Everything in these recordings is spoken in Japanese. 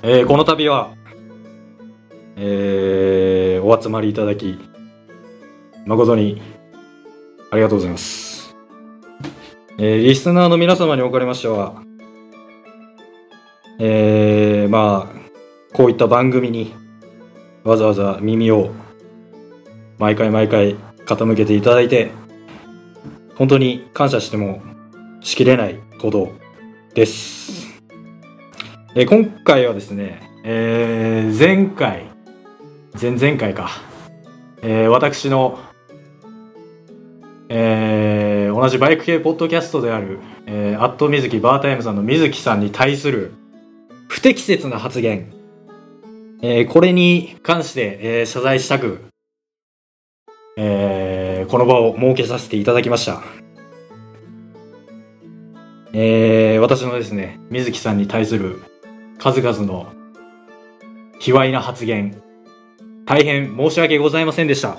えー、この度は、えー、お集まりいただき、誠にありがとうございます。えー、リスナーの皆様におかれましては、えー、まあ、こういった番組にわざわざ耳を毎回毎回傾けていただいて、本当に感謝してもしきれないことです。え今回はですね、えー前回、前々回か、えー私の、えー同じバイク系ポッドキャストである、えー、アットみずきバータイムさんの水木さんに対する不適切な発言、えーこれに関して、えー謝罪したく、えーこの場を設けさせていただきました。えー私のですね、水木さんに対する数々の卑猥な発言、大変申し訳ございませんでした。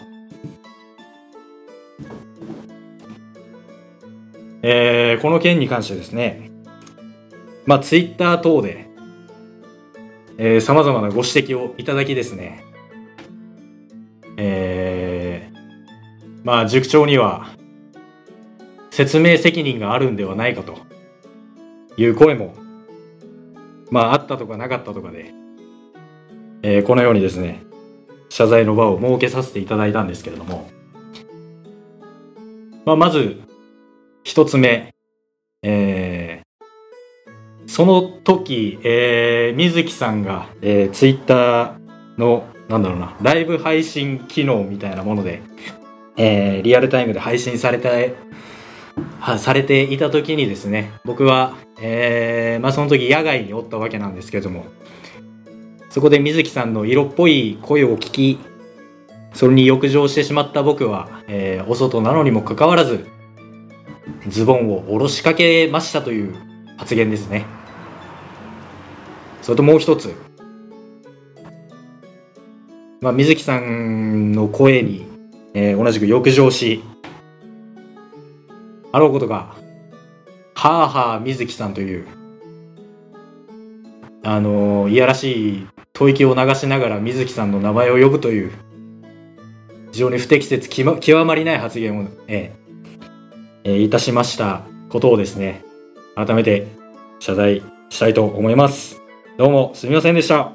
えーこの件に関してですね、まあ、ツイッター等で、えー、様々なご指摘をいただきですね、えーまあ、塾長には、説明責任があるんではないかという声も、まあ、あったとかなかったとかで、えーこのようにですね、謝罪の場を設けさせていただいたんですけれども、まあ、まず、一つ目、えーその時、えー、水木さんが、えー、ツイッターの、なんだろうな、ライブ配信機能みたいなもので、えーリアルタイムで配信されて、はされていた時にですね、僕は、えーまあその時野外におったわけなんですけども、そこで水木さんの色っぽい声を聞き、それに浴場してしまった僕は、えーお外なのにもかかわらず、ズボンを下ろしかけましたという発言ですね。それともう一つ。まあ、水木さんの声に、えー同じく浴場し、あろうことが、はあはあ水木さんという、あのいやらしい吐息を流しながら水木さんの名前を呼ぶという、非常に不適切極まりない発言を、ええーいたしましたことをですね、改めて謝罪したいと思います。どうもすみませんでした。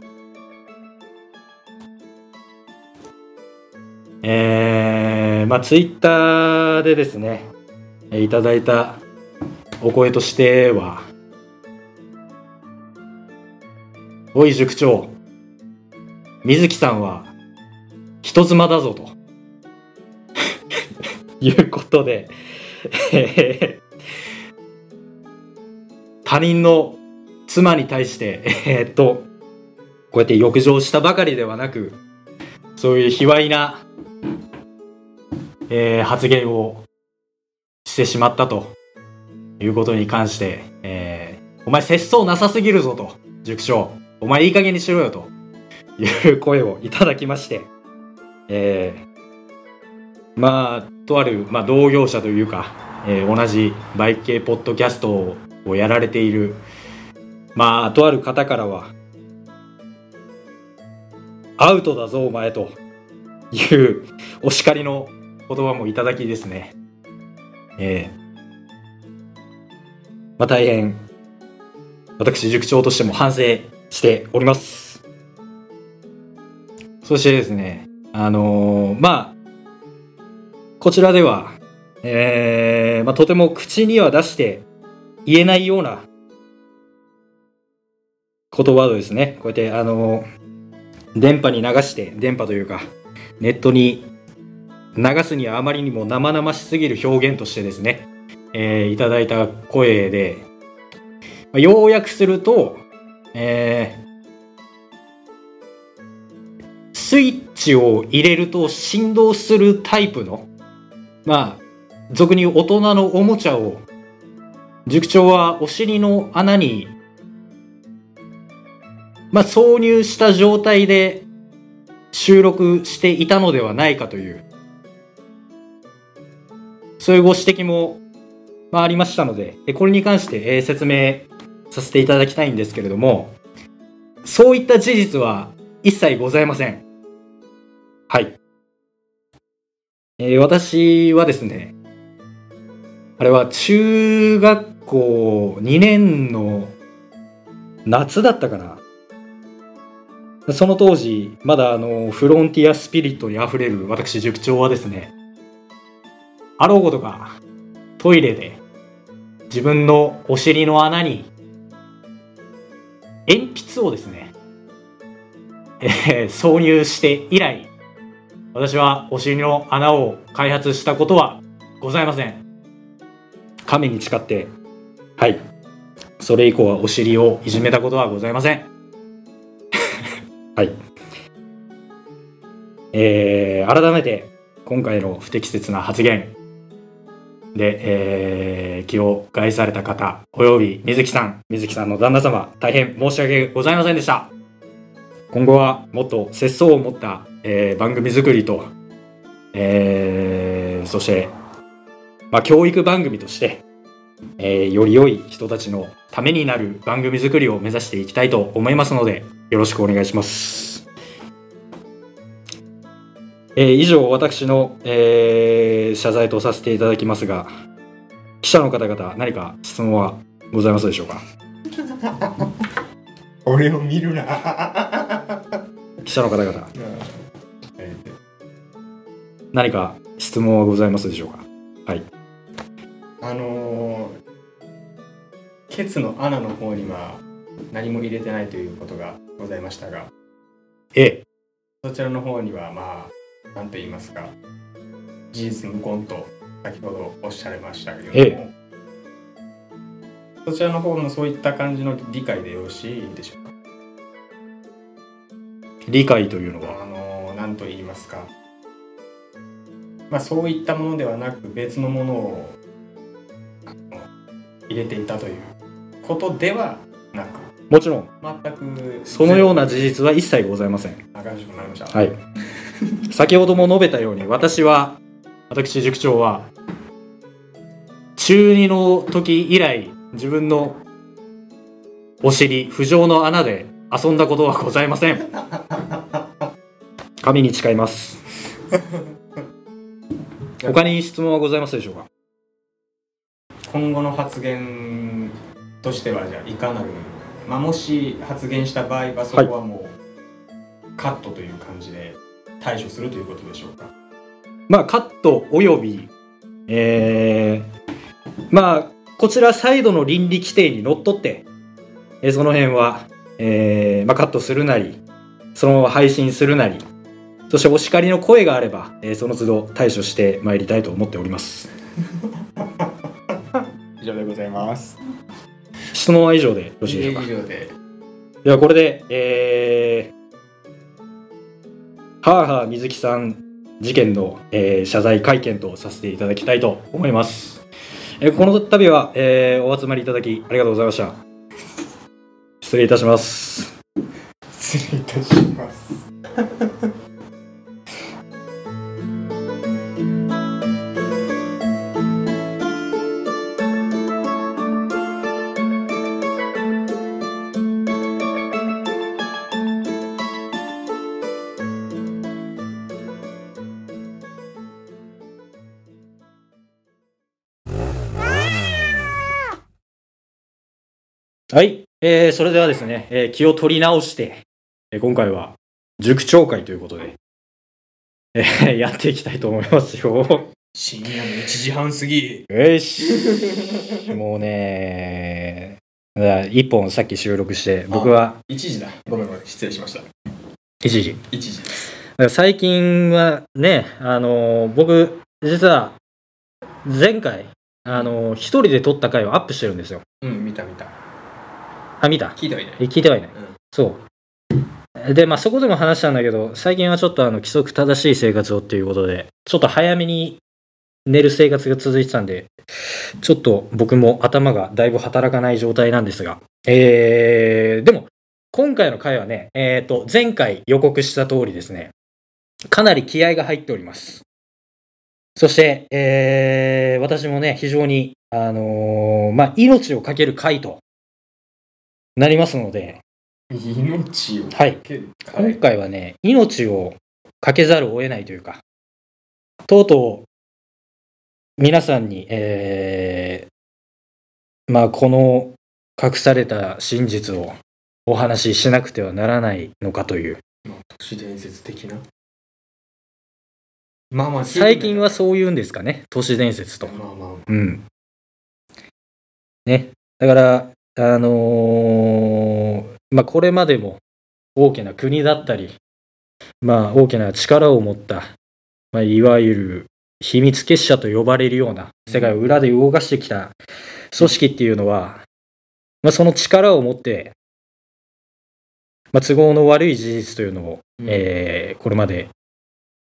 えー、まあツイッターでですね、えいただいたお声としては、おい塾長、水木さんは人妻だぞと。いうことで、他人の妻に対して、えーっと、こうやって浴場したばかりではなく、そういう卑猥な、えー発言をしてしまったと。いうことに関して、えーお前節操なさすぎるぞと、塾長。お前いい加減にしろよという声をいただきまして、えーまあ、とある、まあ、同業者というか、えー同じバイク系ポッドキャストをやられている、まあ、とある方からは、アウトだぞ、お前というお叱りの言葉もいただきですね。ええまあ、大変、私、塾長としても反省しております。そしてですね、あのーまあ、こちらでは、えーまあ、とても口には出して言えないような言葉をですね、こうやって、あの電波に流して、電波というか、ネットに流すにはあまりにも生々しすぎる表現としてですね、えーいただいた声で、まあ要約すると、えースイッチを入れると振動するタイプの、まあ、俗に大人のおもちゃを、塾長はお尻の穴に、まあ、挿入した状態で収録していたのではないかという、そういうご指摘も、まあ、ありましたので、これに関して、説明させていただきたいんですけれども、そういった事実は一切ございません。はい。えー私はですね、あれは中学校2年の夏だったかな。その当時、まだあの、フロンティアスピリットに溢れる私塾長はですね、あろうことか、トイレで自分のお尻の穴に鉛筆をですね、えー挿入して以来、私はお尻の穴を開発したことはございません。神に誓って、はい。それ以降はお尻をいじめたことはございません。はい。えー、改めて、今回の不適切な発言で、えー、気を害された方、および水木さん、水木さんの旦那様、大変申し訳ございませんでした。今後はもっと節操を持った、えー番組作りと、えーそして、まあ、教育番組として、えーより良い人たちのためになる番組作りを目指していきたいと思いますので、よろしくお願いします。えー以上、私の、えー謝罪とさせていただきますが、記者の方々、何か質問はございますでしょうか？俺を見るな。記者の方々、何か質問はございますでしょうか？はい。あのーケツの穴の方には何も入れてないということがございましたがえ、そちらの方にはまあ何と言いますか。事実無根と先ほどおっしゃいましたけれども、そちらの方のそういった感じの理解でよろしいでしょうか。理解というのは、あの何と言いますか。まあそういったものではなく別のものを入れていたということではなく。もちろん、全くそのような事実は一切ございません。あかしくなりました。はい。先ほども述べたように、私は、私塾長は、中2の時以来、自分のお尻、浮上の穴で遊んだことはございません。神に誓います。他に質問はございますでしょうか？今後の発言としてはじゃあいかなる、まあ、もし発言した場合はそこはもうカットという感じで対処するということでしょうか。まあ、カットおよび、えー、まあ、こちらサイドの倫理規定にのっとって、えーその辺は、えーまあ、カットするなり、そのまま配信するなり、そしてお叱りの声があれば、えーその都度対処してまいりたいと思っております。以上でございます。質問は以上でよろしいでしょうか？以上で。ではこれで、えー、はあはあ水木さん事件の、えー謝罪会見とさせていただきたいと思います。えーこの度は、えーお集まりいただきありがとうございました。失礼いたします。失礼いたしますはい、えーそれではですね、えー気を取り直して、えー今回は塾長会ということで、えーやっていきたいと思いますよ。深夜の1時半過ぎよし。もうね、だから一本さっき収録して、僕は1時だごめんごめん失礼しました一時。1時です最近はね、あのー僕、実は、前回、あのー一人で撮った回をアップしてるんですよ。うん見た見たあ、見た聞いてはいないえ聞いてはいない。うんそう。で、まあそこでも話したんだけど、最近はちょっとあの、規則正しい生活をっていうことで、ちょっと早めに寝る生活が続いてたんで、ちょっと僕も頭がだいぶ働かない状態なんですが、えー、でも、今回の回はね、えっ、と、前回予告した通りですね、かなり気合が入っております。そして、えー、私もね、非常に、あのーまあ、命をかける回となりますので、命をはい。今回はね命をかけざるを得ないというかとうとう皆さんに、えー、まあこの隠された真実をお話ししなくてはならないのかという。都市伝説的な。まあまあ最近はそういうんですかね都市伝説と。まあまあ。うん。ね。だからあのーまあこれまでも大きな国だったりまあ大きな力を持った、まあ、いわゆる秘密結社と呼ばれるような世界を裏で動かしてきた組織っていうのは、まあ、その力を持って、まあ、都合の悪い事実というのを、うんえーこれまで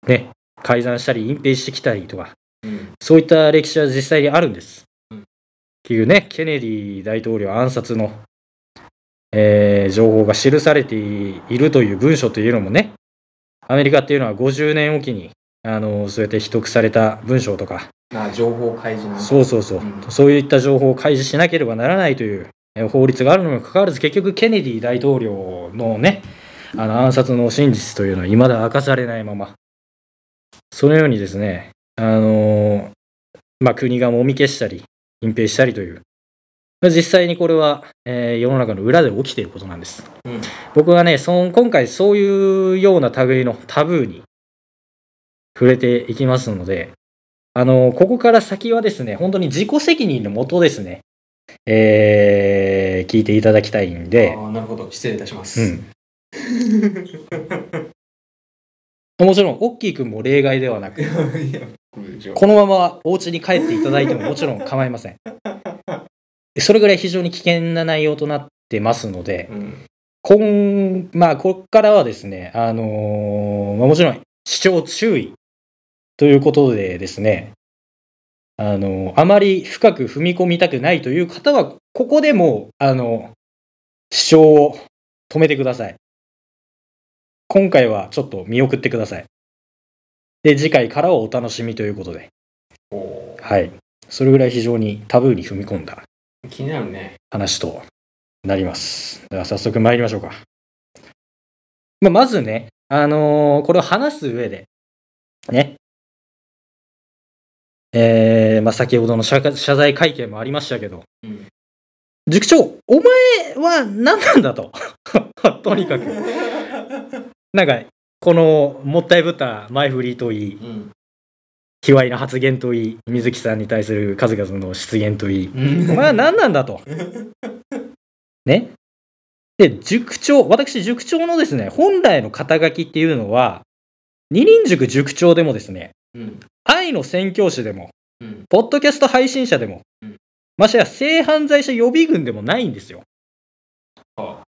ね改ざんしたり隠蔽してきたりとかうんそういった歴史は実際にあるんです。いうね、ケネディ大統領暗殺の、えー情報が記されているという文書というのもね、アメリカっていうのは50年おきに、あのそうやって秘匿された文章とか、まあ情報開示のそうそうそう、うん。そういった情報を開示しなければならないというえー法律があるのにもかかわらず、結局ケネディ大統領のね、あの暗殺の真実というのは未だ明かされないまま、そのようにですね、あのーまあ、国がもみ消したり、隠蔽したりという、まあ実際にこれは、えー世の中の裏で起きていることなんです。うん。僕はね、そん今回そういうような類のタブーに触れていきますので、あの、ここから先はですね、本当に自己責任のもとですね、えー聞いていただきたいんで、ああなるほど。失礼いたします、うん。もちろん、オッキーくんも例外ではなく、このままお家に帰っていただいてももちろん構いません。それぐらい非常に危険な内容となってますので、うん今、まあ、ここからはですね、あのーまあもちろん、視聴注意ということでですね、あのあまり深く踏み込みたくないという方は、ここでもう、あの、視聴を止めてください。今回はちょっと見送ってください。で、次回からはお楽しみということで、はい。それぐらい非常にタブーに踏み込んだ気になるね話となります。では早速参りましょうか。まあ、まずね、あのーこれを話す上で、ね、えーまあ、先ほどの謝謝罪会見もありましたけど、うん塾長、お前は何なんだと。とにかく。なんか、このもったいぶった前振りといい、うん卑猥な発言といい、水木さんに対する数々の失言といい、うんお前は何なんだと。ね。で、塾長、私、塾長のですね、本来の肩書きっていうのは、二輪塾塾長でもですね、うん愛の宣教師でも、うんポッドキャスト配信者でも、うんましてや性犯罪者予備軍でもないんですよ。あ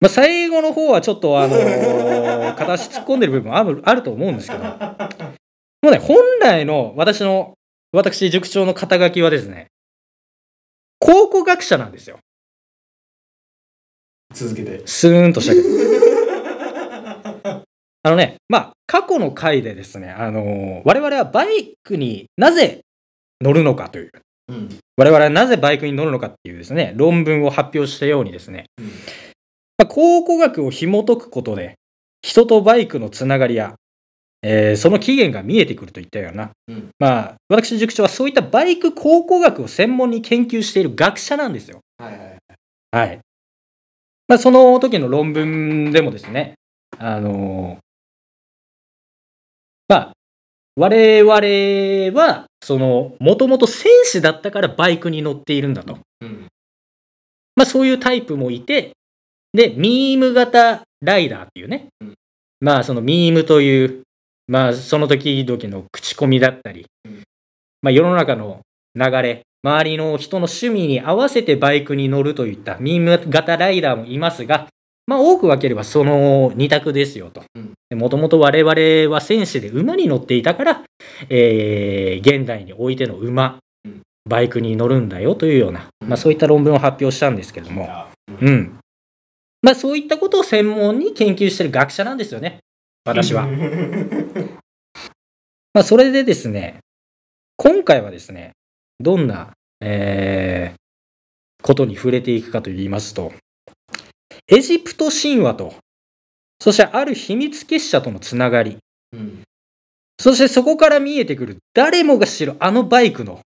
まあ、最後の方はちょっと、あのー 片足突っ込んでる部分あるあると思うんですけど、もうね、本来の私の、私、塾長の肩書きはですね、考古学者なんですよ。続けて。スーンとしたけど。あのね、まあ、過去の回でですね、あのー我々はバイクになぜ乗るのかという、うん。我々はなぜバイクに乗るのかっていうですね、論文を発表したようにですね、うん。まあ、考古学を紐解くことで、人とバイクのつながりや、えーその起源が見えてくるといったような、うんまあ、私塾長はそういったバイク考古学を専門に研究している学者なんですよ。はいはいはい。まあ、その時の論文でもですね、あのまあ、我々は、その、もともと戦士だったからバイクに乗っているんだと。うんまあ、そういうタイプもいて、で、ミーム型ライダーっていうね、うん。まあ、そのミームという、まあ、その時々の口コミだったり、うん。まあ、世の中の流れ、周りの人の趣味に合わせてバイクに乗るといったミーム型ライダーもいますが、まあ、多く分ければその二択ですよと。うん。もともと我々は戦士で馬に乗っていたから、えー現代においての馬うん、バイクに乗るんだよというような、うん。まあ、そういった論文を発表したんですけども、うん。うん。まあそういったことを専門に研究してる学者なんですよね。私は。まあそれでですね、今回はですね、どんな、えーことに触れていくかと言いますと、エジプト神話と、そしてある秘密結社とのつながり、うん。そしてそこから見えてくる誰もが知るあのバイクの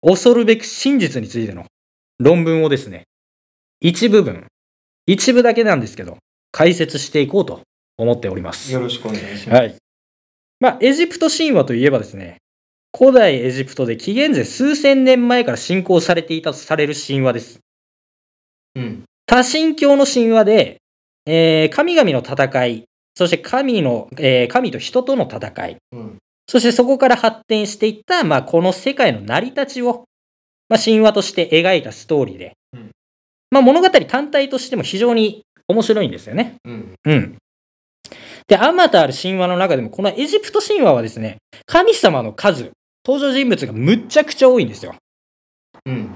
恐るべく真実についての論文をですね、一部分、一部だけなんですけど、解説していこうと思っております。よろしくお願いします。はい。まあ、エジプト神話といえばですね、古代エジプトで紀元前数千年前から信仰されていたとされる神話です。うん。多神教の神話で、えー神々の戦い、そして神の、えー神と人との戦い、うん。そしてそこから発展していった、まあ、この世界の成り立ちを、まあ、神話として描いたストーリーで、うんまあ、物語単体としても非常に面白いんですよね。うん。うん。で、あまたある神話の中でも、このエジプト神話はですね、神様の数、登場人物がむっちゃくちゃ多いんですよ。うん。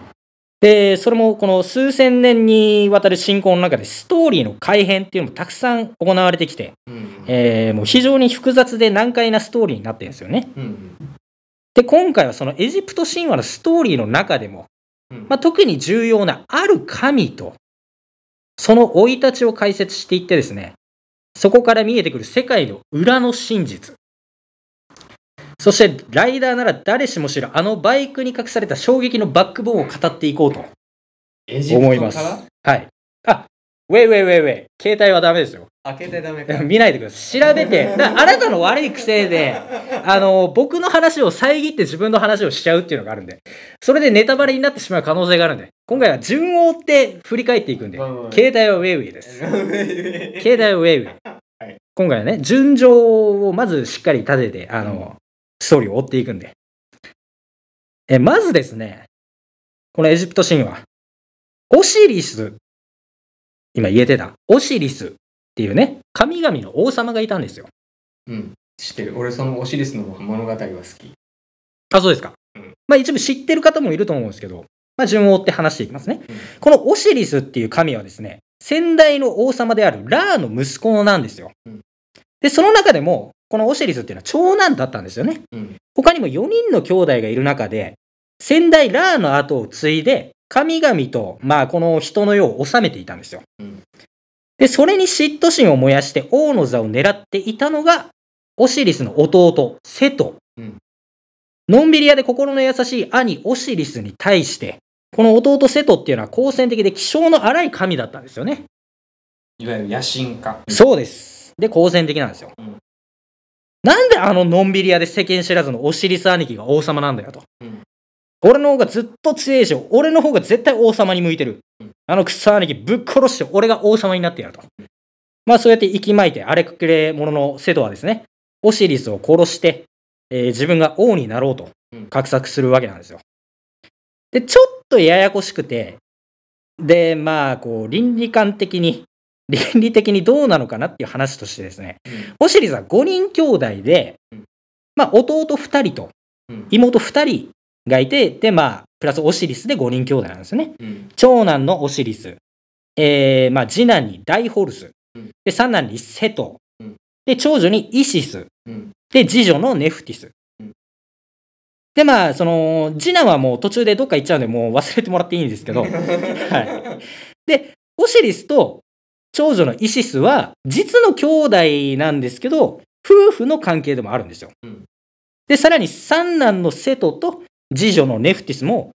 で、それもこの数千年にわたる信仰の中でストーリーの改変っていうのもたくさん行われてきて、うん。えーもう非常に複雑で難解なストーリーになってるんですよね。うん。で、今回はそのエジプト神話のストーリーの中でも、うん。まあ、特に重要なある神と、その生い立ちを解説していってですね、そこから見えてくる世界の裏の真実。そして、ライダーなら誰しも知るあのバイクに隠された衝撃のバックボーンを語っていこうと思います。はい。あ、ウェイウェイウェイウェイ。携帯はダメですよ。開けてダメか。見ないでください。調べて。だあなたの悪い癖で、あの、僕の話を遮って自分の話をしちゃうっていうのがあるんで、それでネタバレになってしまう可能性があるんで、今回は順を追って振り返っていくんで、携帯はウェイウェイです。携帯はウェイウェイ。はい今回はね、順序をまずしっかり立てて、あの、ストーリーを追っていくんで。え、まずですね、このエジプト神話、オシリス、今言えてた、オシリスっていうね、神々の王様がいたんですよ。うん。知ってる。俺そのオシリスの物語は好き。あ、そうですか。うんまあ一部知ってる方もいると思うんですけど、まあ順を追って話していきますね。うんこのオシリスっていう神はですね、先代の王様であるラーの息子なんですよ。うんで、その中でも、このオシリスっていうのは長男だったんですよね。うん。他にも4人の兄弟がいる中で、先代ラーの後を継いで、神々と、まあこの人の世を治めていたんですよ。うんで、それに嫉妬心を燃やして王の座を狙っていたのが、オシリスの弟、セト。うんのんびり屋で心の優しい兄、オシリスに対して、この弟セトっていうのは好戦的で気性の荒い神だったんですよね。いわゆる野心家。そうです。で、好戦的なんですよ。うんなんであののんびり屋で世間知らずのオシリス兄貴が王様なんだよと。うん俺の方がずっと強いし、俺の方が絶対王様に向いてる。うんあのクソ兄貴ぶっ殺して俺が王様になってやると。まあそうやって息巻いて荒れくれ者のセトはですね、オシリスを殺して、えー自分が王になろうとうん画策するわけなんですよ。で、ちょっとややこしくて、で、まあこう倫理観的に、倫理的にどうなのかなっていう話としてですね、オシリスは5人兄弟でうん、まあ弟2人とうん。妹2人がいて、でまあ、プラスオシリスで5人兄弟なんですよね。うん。長男のオシリス、えーまあ、次男にダイホルスうん、で三男にセトうん、で長女にイシス、うん。で次女のネフティスうん。でまあその次男はもう途中でどっか行っちゃうんでもう忘れてもらっていいんですけど、はい、でオシリスと長女のイシスは実の兄弟なんですけど夫婦の関係でもあるんですよ。うんでさらに三男のセトと次女のネフティスも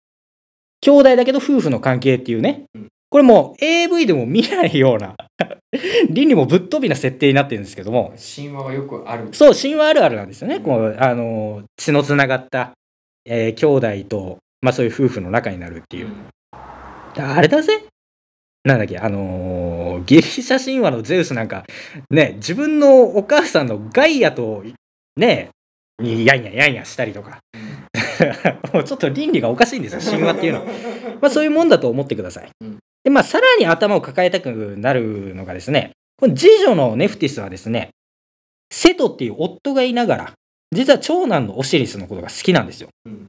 兄弟だけど夫婦の関係っていうね、うん。これもう AV でも見ないような倫理もぶっ飛びな設定になってるんですけども。神話はよくある。そう神話あるあるなんですよね、こうあの血のつながった、えー兄弟と、まあ、そういう夫婦の仲になるっていう、あれだぜ。なんだっけあのーギリシャ神話のゼウスなんかね自分のお母さんのガイアとねにやんややんやしたりとか もうちょっと倫理がおかしいんですよ 神話っていうの。は、まあ、そういうもんだと思ってください、うん。でまあさらに頭を抱えたくなるのがですねこの次女のネフティスはですねセトっていう夫がいながら実は長男のオシリスのことが好きなんですよ、うん。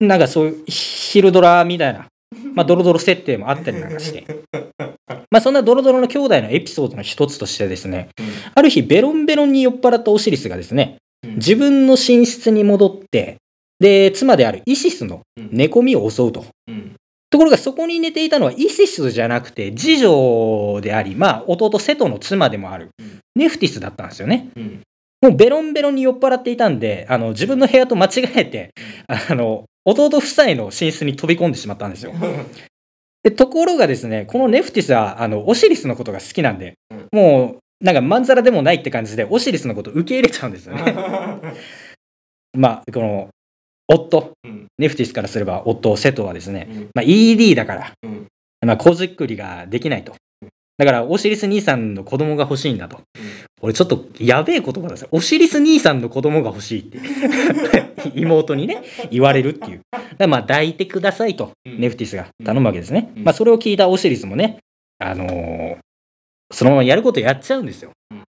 なんかそういうヒルドラみたいなまあ、ドロドロ設定もあったりなんかして。まあ、そんなドロドロの兄弟のエピソードの一つとしてですね、ある日、ベロンベロンに酔っ払ったオシリスがですね、うん。自分の寝室に戻って、で、妻であるイシスの寝込みを襲うと。うん。ところがそこに寝ていたのはイシスじゃなくて、次女であり、まあ、弟セトの妻でもある、ネフティスだったんですよね。うんもうベロンベロンに酔っ払っていたんで、あの、自分の部屋と間違えて、あの、弟夫妻の寝室に飛び込んでしまったんですよ。で、ところがですね、このネフティスは、あの、オシリスのことが好きなんで、もう、なんかまんざらでもないって感じで、オシリスのこと受け入れちゃうんですよね。まあ、この、夫、うんネフティスからすれば夫、セトはですね、うんまあ、ED だから、うんまあ、子作りができないと。だから、オシリス兄さんの子供が欲しいんだと。俺ちょっとやべえ言葉ですよ。オシリス兄さんの子供が欲しいって。妹にね、言われるっていう。まあ、抱いてくださいと、うんネフティスが頼むわけですね。うんまあ、それを聞いたオシリスもね、あのーそのままやることやっちゃうんですようん。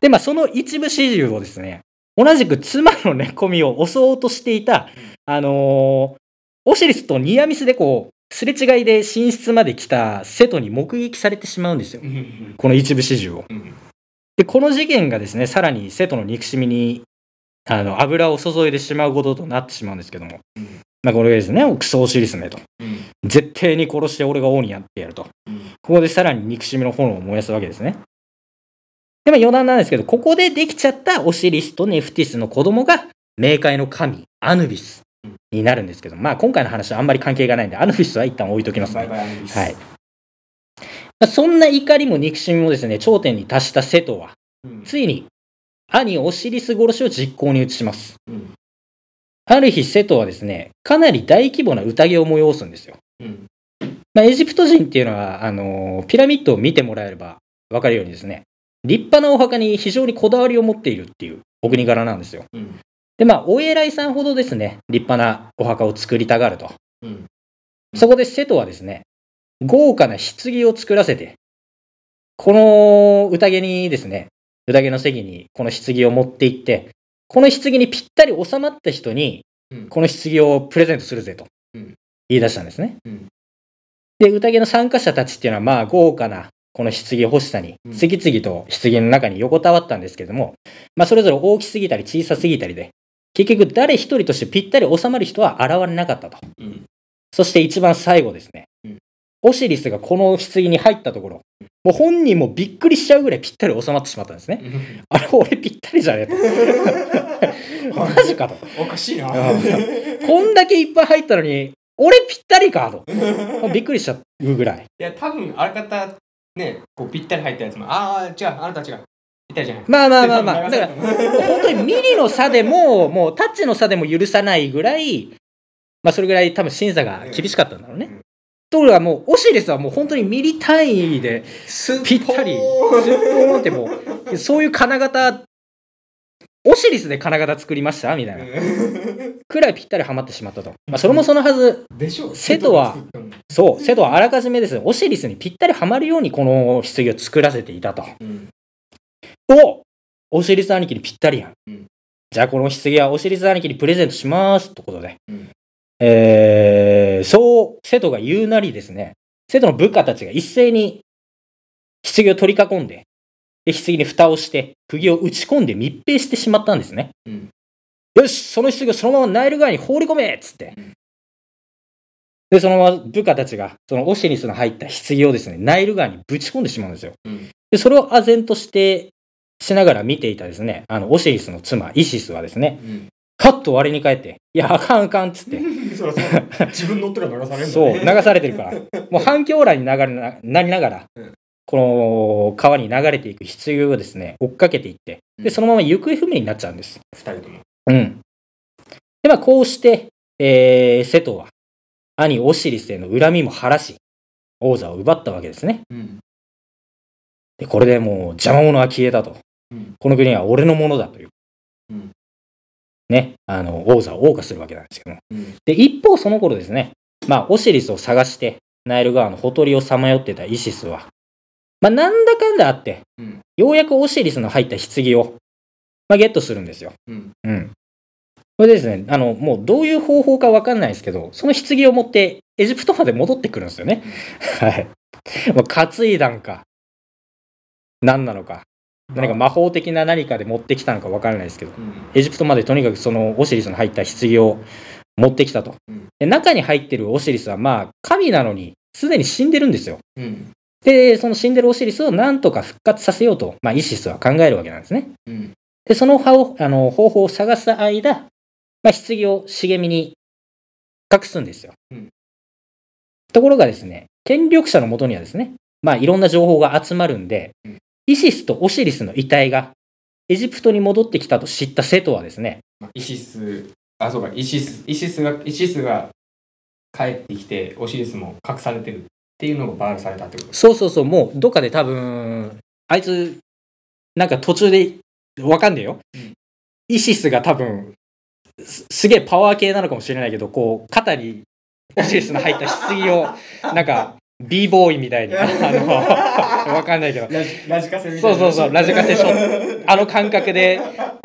で、まあ、その一部始終をですね、同じく妻の寝込みを襲おうとしていた、あのーオシリスとニアミスでこう、すれ違いで寝室まで来たセトに目撃されてしまうんですよ。うんこの一部始終を。うんで、この事件がですね、さらにセトの憎しみに、あの、油を注いでしまうこととなってしまうんですけども。うんまあ、これですね、クソオシリスめと。うん絶対に殺して俺が王にやってやると。うんここでさらに憎しみの炎を燃やすわけですね。で、まあ余談なんですけど、ここでできちゃったオシリスとネフティスの子供が、冥界の神、アヌビスになるんですけど、まあ今回の話はあんまり関係がないんで、アヌビスは一旦置いときますね。はい。まあそんな怒りも憎しみもですね、頂点に達したセトは、うんついに、兄オシリス殺しを実行に移します。うんある日、セトはですね、かなり大規模な宴を催すんですよ。うんまあ、エジプト人っていうのは、あのーピラミッドを見てもらえればわかるようにですね、立派なお墓に非常にこだわりを持っているっていうお国柄なんですよ。うんで、まあ、お偉いさんほどですね、立派なお墓を作りたがると。うんそこでセトはですね、豪華な棺を作らせて、この宴にですね、宴の席にこの棺を持って行って、この棺にぴったり収まった人にうん、この棺をプレゼントするぜとうん言い出したんですね。うんで、宴の参加者たちっていうのは、まあ、豪華なこの棺欲しさにうん、次々と棺の中に横たわったんですけども、まあ、それぞれ大きすぎたり小さすぎたりで、結局誰一人としてぴったり収まる人は現れなかったと。うんそして一番最後ですね。うんオシリスがこの棺に入ったところ、もう本人もびっくりしちゃうぐらいぴったり収まってしまったんですね。あれ、俺ぴったりじゃねえと。マジかと。おかしいなこんだけいっぱい入ったのに、俺ぴったりかと。びっくりしちゃうぐらい。いや多分あらかたねこうぴったり入ったやつもああ違うあなた違うぴったりじゃない。まあまあまあまあ。だから、ら本当にミリの差でも、もうタッチの差でも許さないぐらい、まあそれぐらい多分審査が厳しかったんだろうね。うん。ところがもう、オシリスはもう本当にミリ単位で、ぴったり、ずっと思ってもう、そういう金型、オシリスで金型作りました？みたいな。くらいぴったりはまってしまったと。まあそれもそのはず、でしょ瀬戸はそう、セドはあらかじめですね、オシリスにぴったりはまるようにこの棺を作らせていたと。うんおオシリス兄貴にぴったりやん。うんじゃあこの棺はオシリス兄貴にプレゼントします。ということで。うんえー、そう、セトが言うなりですね、セトの部下たちが一斉に棺を取り囲んで、で棺に蓋をして、釘を打ち込んで密閉してしまったんですね。うん。よし、その棺をそのままナイル川に放り込めっつって。うん。で、そのまま部下たちが、そのオシリスの入った棺をですね、ナイル川にぶち込んでしまうんですよ。うん。で、それを唖然として、しながら見ていたですね、あの、オシリスの妻、イシスはですね、うん。カッと割に帰って、いや、あかんあかんっつって、そらそう。自分乗ってるら流されるんだそう、ね流されてるから。もう反響欄に流れななりながら。うん、この川に流れていく棺をですね、追っかけていって、で、うんそのまま行方不明になっちゃうんです。二人ともうん。で、まあ、こうして、えー、セトは、兄オシリスへの恨みも晴らし、王座を奪ったわけですね。うんで、これでもう邪魔者は消えたと。うんこの国は俺のものだという。うんね、あの、王座を謳歌するわけなんですけども。うんで、一方その頃ですね、まあ、オシリスを探して、ナイル川のほとりをさまよってたイシスは、まあ、なんだかんだあって、うんようやくオシリスの入った棺を、まあ、ゲットするんですよ。うんうん。それでですね、あの、もうどういう方法かわかんないですけど、その棺を持ってエジプトまで戻ってくるんですよね。はい。もう担いだんか、何なのか、何か魔法的な何かで持ってきたのかわからないですけど、うんエジプトまでとにかくそのオシリスの入った棺を持ってきたと。うんで中に入ってるオシリスは、まあ、神なのに、すでに死んでるんですよ。うん。で、その死んでるオシリスをなんとか復活させようと、まあ、イシスは考えるわけなんですね。うん。で、その葉をあの方法を探す間、まあ、棺を茂みに隠すんですよ。うんところがですね、権力者のもとにはですね、まあ、いろんな情報が集まるんで、うんイシスとオシリスの遺体がエジプトに戻ってきたと知ったセトはですね、まあイシス、あ、そうか、イシス、イシスが、イシスが帰ってきて、オシリスも隠されてるっていうのがバールされたってこと？そうそうそう、もうどっかで多分、あいつ、なんか途中で、わかんねえよ。うんイシスが多分す、すげえパワー系なのかもしれないけど、こう、肩にオシリスの入った棺を、なんか、b ボーイみたいに、あの、わかんないけど、ラジカセみたいな。そうそうそう、ラジカセショあの感覚で、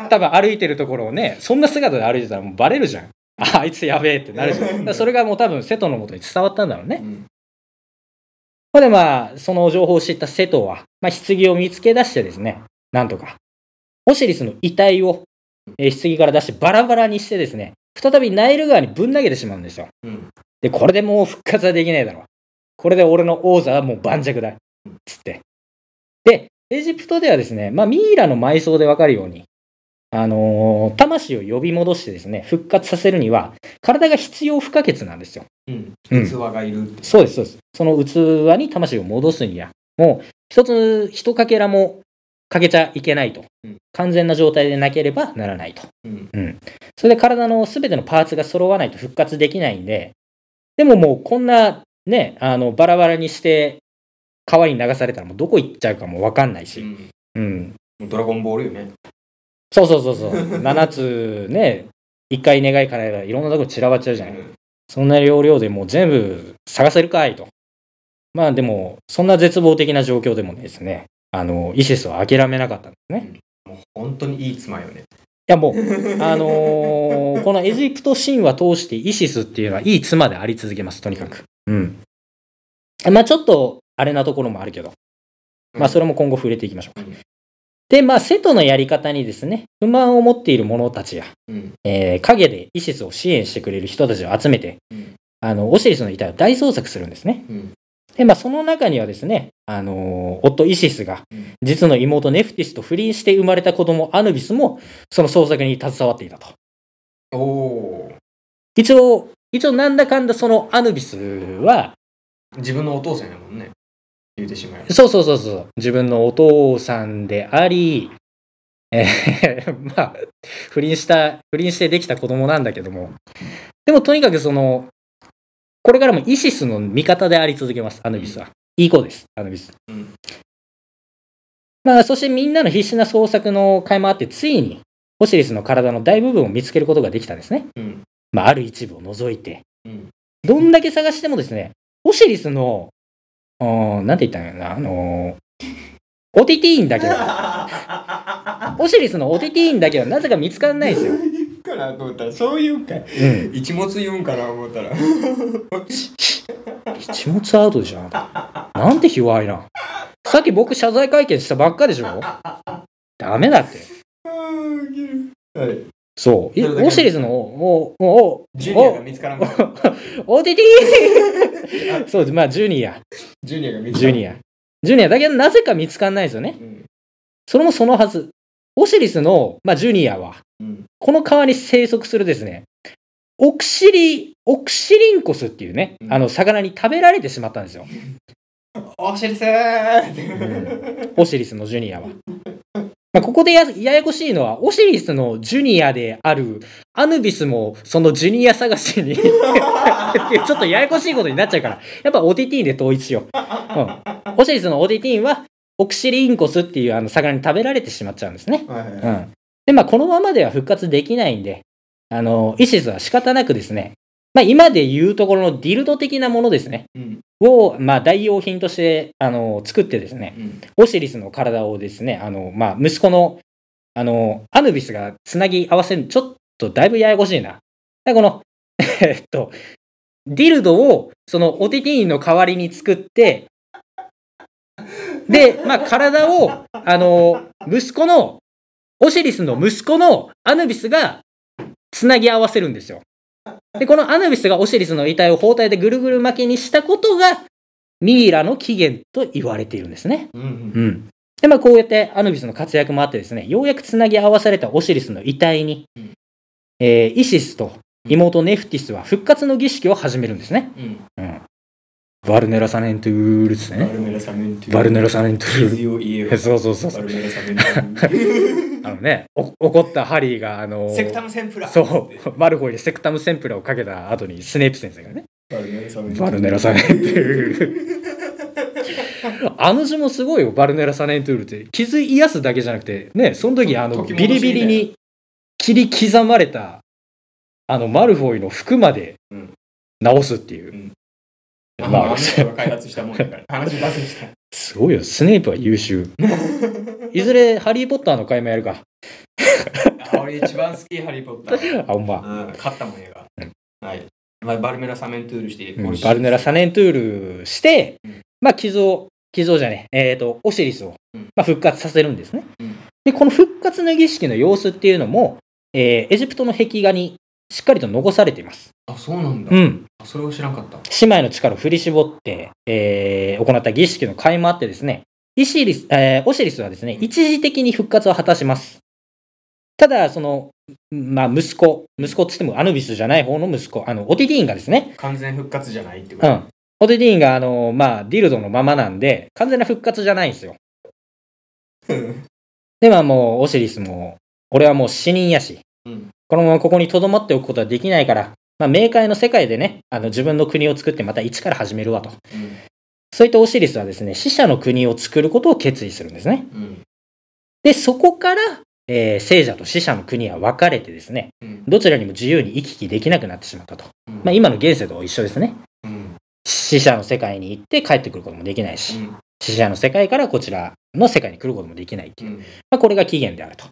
多分歩いてるところをね、そんな姿で歩いてたらもうバレるじゃん。あ、あいつやべえってなるじゃん。それがもう多分瀬戸のもとに伝わったんだろうね。うん。これでまあ、その情報を知った瀬戸は、まあ、棺を見つけ出してですね、なんとか、オシリスの遺体を、えー棺から出してバラバラにしてですね、再びナイル川にぶん投げてしまうんですよ。うん。で、これでもう復活はできないだろう。これで俺の王座はもう盤石だ。つって。で、エジプトではですね、まあ、ミイラの埋葬でわかるように、あのー魂を呼び戻してですね、復活させるには、体が必要不可欠なんですよ。うん。うん器がいる。そうです、そうです。その器に魂を戻すには、もう一つ、一かけらもかけちゃいけないとうん。完全な状態でなければならないと。うん。うん。それで体のすべてのパーツが揃わないと復活できないんで、でももうこんなね、あの、バラバラにして川に流されたらもうどこ行っちゃうかもわかんないし。うんうん。ドラゴンボールよね。そうそうそうそう。7つね、一回願い叶えたらいろんなとこ散らばっちゃうじゃない。そんな要領でもう全部探せるかいと。まあでも、そんな絶望的な状況でもですね、あの、イシスは諦めなかったんですね。もう本当にいい妻よね。いやもう、あのーこのエジプト神話通してイシスっていうのはいい妻であり続けます、とにかく。うん。まあちょっと、あれなところもあるけど、まあそれも今後触れていきましょうか。うんで、まあセトのやり方にですね、不満を持っている者たちや、うん。えー影でイシスを支援してくれる人たちを集めて、うんあの、オシリスの遺体を大捜索するんですね。うん。で、まあ、その中にはですね、あのー夫イシスがうん、実の妹ネフティスと不倫して生まれた子供アヌビスも、その捜索に携わっていたと。お。一応、一応なんだかんだそのアヌビスは、自分のお父さんやもんね。言うてしま。そうそうそうそう、自分のお父さんであり、えー まあ、不倫した、不倫してできた子供なんだけども、でもとにかくその、これからもイシスの味方であり続けます、アヌビスは。いい子です、アヌビス。うん。まあ、そしてみんなの必死な捜索の甲斐もあって、ついに、オシリスの体の大部分を見つけることができたんですね。うん。まあ、ある一部を除いて。うん。どんだけ探してもですね、オシリスの、あーなんて言ったんやろな、あのーオティティーンだけは、オシリスのオティティーンだけはなぜか見つからないんですよ。言うかなと思ったら、そういうんかい。うん。一物言うんかな思ったら。一物アウトでしょ、あなた。なんて卑猥な。さっき僕謝罪会見したばっかでしょダメだって。はい。そう。オシリスの、お、お、お、ジュニアが見つからんかった。おててーそう、まあ、ジュニア。ジュニアが見つからんジュニア。ジュニア。だけど、なぜか見つかんないですよね。うん。それもそのはず。オシリスの、まあ、ジュニアは、うん。この川に生息するですね、オクシリ、オクシリンコスっていうね、うんあの、魚に食べられてしまったんですよ。おしりせーオシリスのジュニアは。まあ、ここでやややこしいのは、オシリスのジュニアであるアヌビスもそのジュニア探しに ちょっとややこしいことになっちゃうから、やっぱオティティーンで統一しよう。うん、オシリスのオティティーンは、オクシリンコスっていうあの魚に食べられてしまっちゃうんですね。はいはいはいうん。で、まあ、このままでは復活できないんで、あの、イシスは仕方なくですね、まあ、今で言うところのディルド的なものですね、うん。を、まあ、代用品として、あの、作ってですね、うん。オシリスの体をですね、あの、まあ、息子の、あの、アヌビスがつなぎ合わせる、ちょっとだいぶややこしいな。でこの、えっと、ディルドを、その、オティティーンの代わりに作って、で、まあ、体を、あの、息子の、オシリスの息子のアヌビスが、つなぎ合わせるんですよ。で、このアヌビスがオシリスの遺体を包帯でぐるぐる巻きにしたことが、ミイラの起源と言われているんですね。うんうん。で、まあ、こうやってアヌビスの活躍もあってですね、ようやくつなぎ合わされたオシリスの遺体に、うんえーイシスと妹ネフティスは復活の儀式を始めるんですね。うんうん。 Vulnera Sanentur ですね。 Vulnera Sanentur Vulnera Sanentur。そうそうそう。 Vulnera Sanentur あのね、お怒ったハリーが、あのー Sectumsempra そう、マルフォイで Sectumsempra をかけた後にスネープ先生がね、バルメラサメンバルネラサネントゥール。あの字もすごいよ、バルネラサネントゥールって。傷癒すだけじゃなくて、ね、その時、あの、ビリビリに切り刻まれた、あの、マルフォイの服までうん直すっていう。うんまあ 開発したもんだから。話バスした。すごいよ、スネープは優秀。いずれ、ハリー・ポッターの回もやるか。あ俺一番好き、ハリー・ポッター。あ、ほんま。うん、勝ったもん映画うん。はい。まあ、バルメラサメントゥールして、うんバルネラ・サネントゥールして、うんまあ、傷を、傷をじゃねえ、えっ、と、オシリスを、うんまあ、復活させるんですね。うんで、この復活の儀式の様子っていうのも、えーエジプトの壁画にしっかりと残されています。あ、そうなんだ。うん。あそれを知らんかった。姉妹の力を振り絞って、えー行った儀式の甲斐もあってですね、イシリス、えーオシリスはですね、一時的に復活を果たします。ただ、その、まあ、息子、息子って言ってもアヌビスじゃない方の息子、あの、オティディーンがですね、完全復活じゃないってこと。うん。オテディーンが、あの、まあ、ディルドのままなんで、完全な復活じゃないんですよ。で、まあもう、オシリスも、俺はもう死人やし、うんこのままここに留まっておくことはできないから、まあ、冥界の世界でね、あの、自分の国を作ってまた一から始めるわと。うんそういったオシリスはですね、死者の国を作ることを決意するんですね。うんで、そこから、えー聖者と死者の国は分かれてですね、うんどちらにも自由に行き来できなくなってしまったと。うんまあ、今の現世と一緒ですね。うん死者の世界に行って帰ってくることもできないし、うん死者の世界からこちらの世界に来ることもできないっていう。うんまあ、これが起源であると。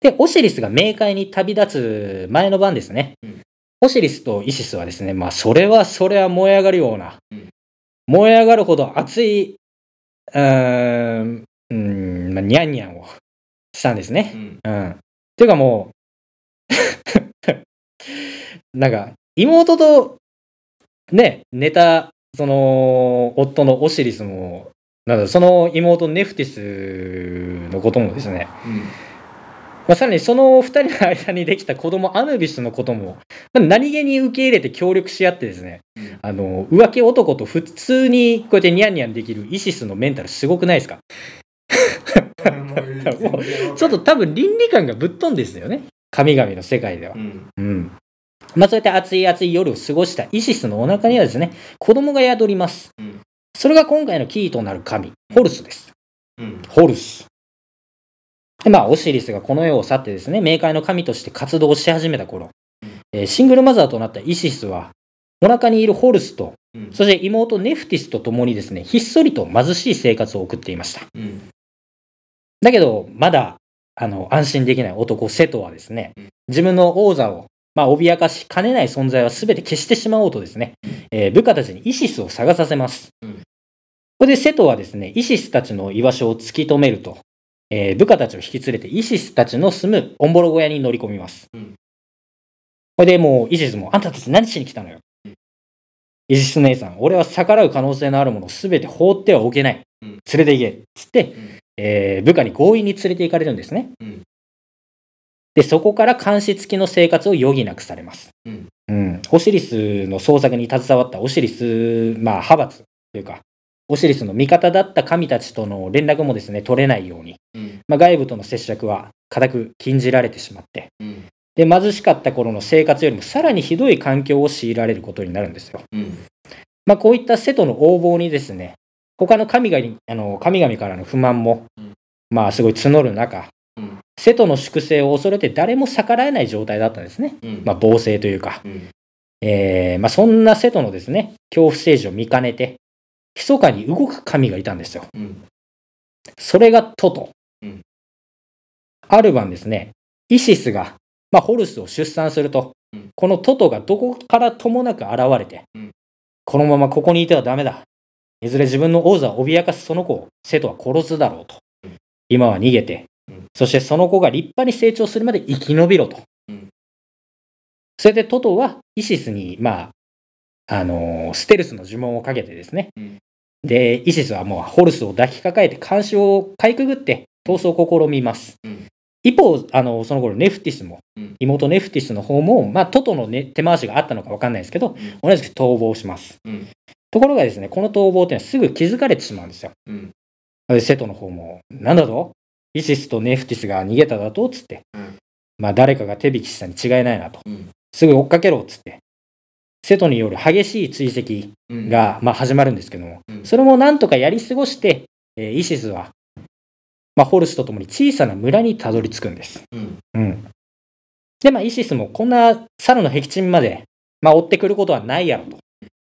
で、オシリスが冥界に旅立つ前の晩ですね。うんオシリスとイシスはですね、まあ、それはそれは燃え上がるような、うん燃え上がるほど熱い、うーん、うーん、まあ、ニャンニャンをしたんですね。うんうん。っていうかもう、なんか、妹と、ね、寝た、その、夫のオシリスも、なんだ、その妹ネフティスのこともですね、まあ、さらにその二人の間にできた子供アヌビスのことも、まあ、何気に受け入れて協力し合ってですね、うんあの、浮気男と普通にこうやってニャンニャンできるイシスのメンタルすごくないですか？ちょっと多分倫理観がぶっ飛んですよね。神々の世界ではう。んうん。まあそうやって暑い暑い夜を過ごしたイシスのお腹にはですね、子供が宿ります。うんそれが今回のキーとなる神、ホルスです。うんホルス。で、まあ、オシリスがこの世を去ってですね、冥界の神として活動し始めた頃、うんえーシングルマザーとなったイシスは、お腹にいるホルスと、うん。そして妹ネフティスと共にですね、ひっそりと貧しい生活を送っていました。うん。だけど、まだ、あの、安心できない男、セトはですねうん、自分の王座を、まあ、脅かしかねない存在は全て消してしまおうとですね、えー部下たちにイシスを探させます。うん。これでセトはですね、イシスたちの居場所を突き止めると、えー部下たちを引き連れてイシスたちの住むオンボロ小屋に乗り込みます。うんこれでもうイシスも、あんたたち何しに来たのよ。イシス姉さん、俺は逆らう可能性のあるものを全て放ってはおけない。連れて行け。つって、んえー部下に強引に連れて行かれるんですね。で、そこから監視付きの生活を余儀なくされます。うんうんオシリスの創作に携わったオシリス、まあ、派閥というか、オシリスの味方だった神たちとの連絡もですね、取れないように、うまあ、外部との接触は固く禁じられてしまって、うんで、貧しかった頃の生活よりもさらにひどい環境を強いられることになるんですよ。うんまあ、こういったセトの横暴にですね、他の神々あの神々からの不満も、まあ、すごい募る中、うんセトの粛清を恐れて誰も逆らえない状態だったんですね。まあ、暴政というか、うんえーまあ、そんなセトのですね、恐怖政治を見かねて、密かに動く神がいたんですよ。それがトト。うんある晩ですね、イシスが、まあ、ホルスを出産すると、うんこのトトがどこからともなく現れて、うんこのままここにいてはダメだ。いずれ自分の王座を脅かすその子をセトは殺すだろうと。うん今は逃げて、うんそしてその子が立派に成長するまで生き延びろと。うんそれでトトはイシスに、まあ、あのーステルスの呪文をかけてですね。うんで、イシスはもうホルスを抱きかかえて監視をかいくぐって逃走を試みます。うん一方、あの、その頃ネフティスも、うん。妹ネフティスの方も、まあ、トトの、ね、手回しがあったのかわかんないですけど、うん。同じく逃亡します。うん。ところがですね、この逃亡っていうのはすぐ気づかれてしまうんですよ。うん。でセトの方も、なんだと？イシスとネフティスが逃げただとつって、うん。まあ誰かが手引きしたに違いないなと。うん。すぐ追っかけろっつって、セトによる激しい追跡うん。が、まあ、始まるんですけども、うん。それもなんとかやり過ごして、えーイシスは、まあ、ホルスとともに小さな村にたどり着くんです。うんうん。で、まあ、イシスもこんな猿の僻地まで、まあ、追ってくることはないやろと。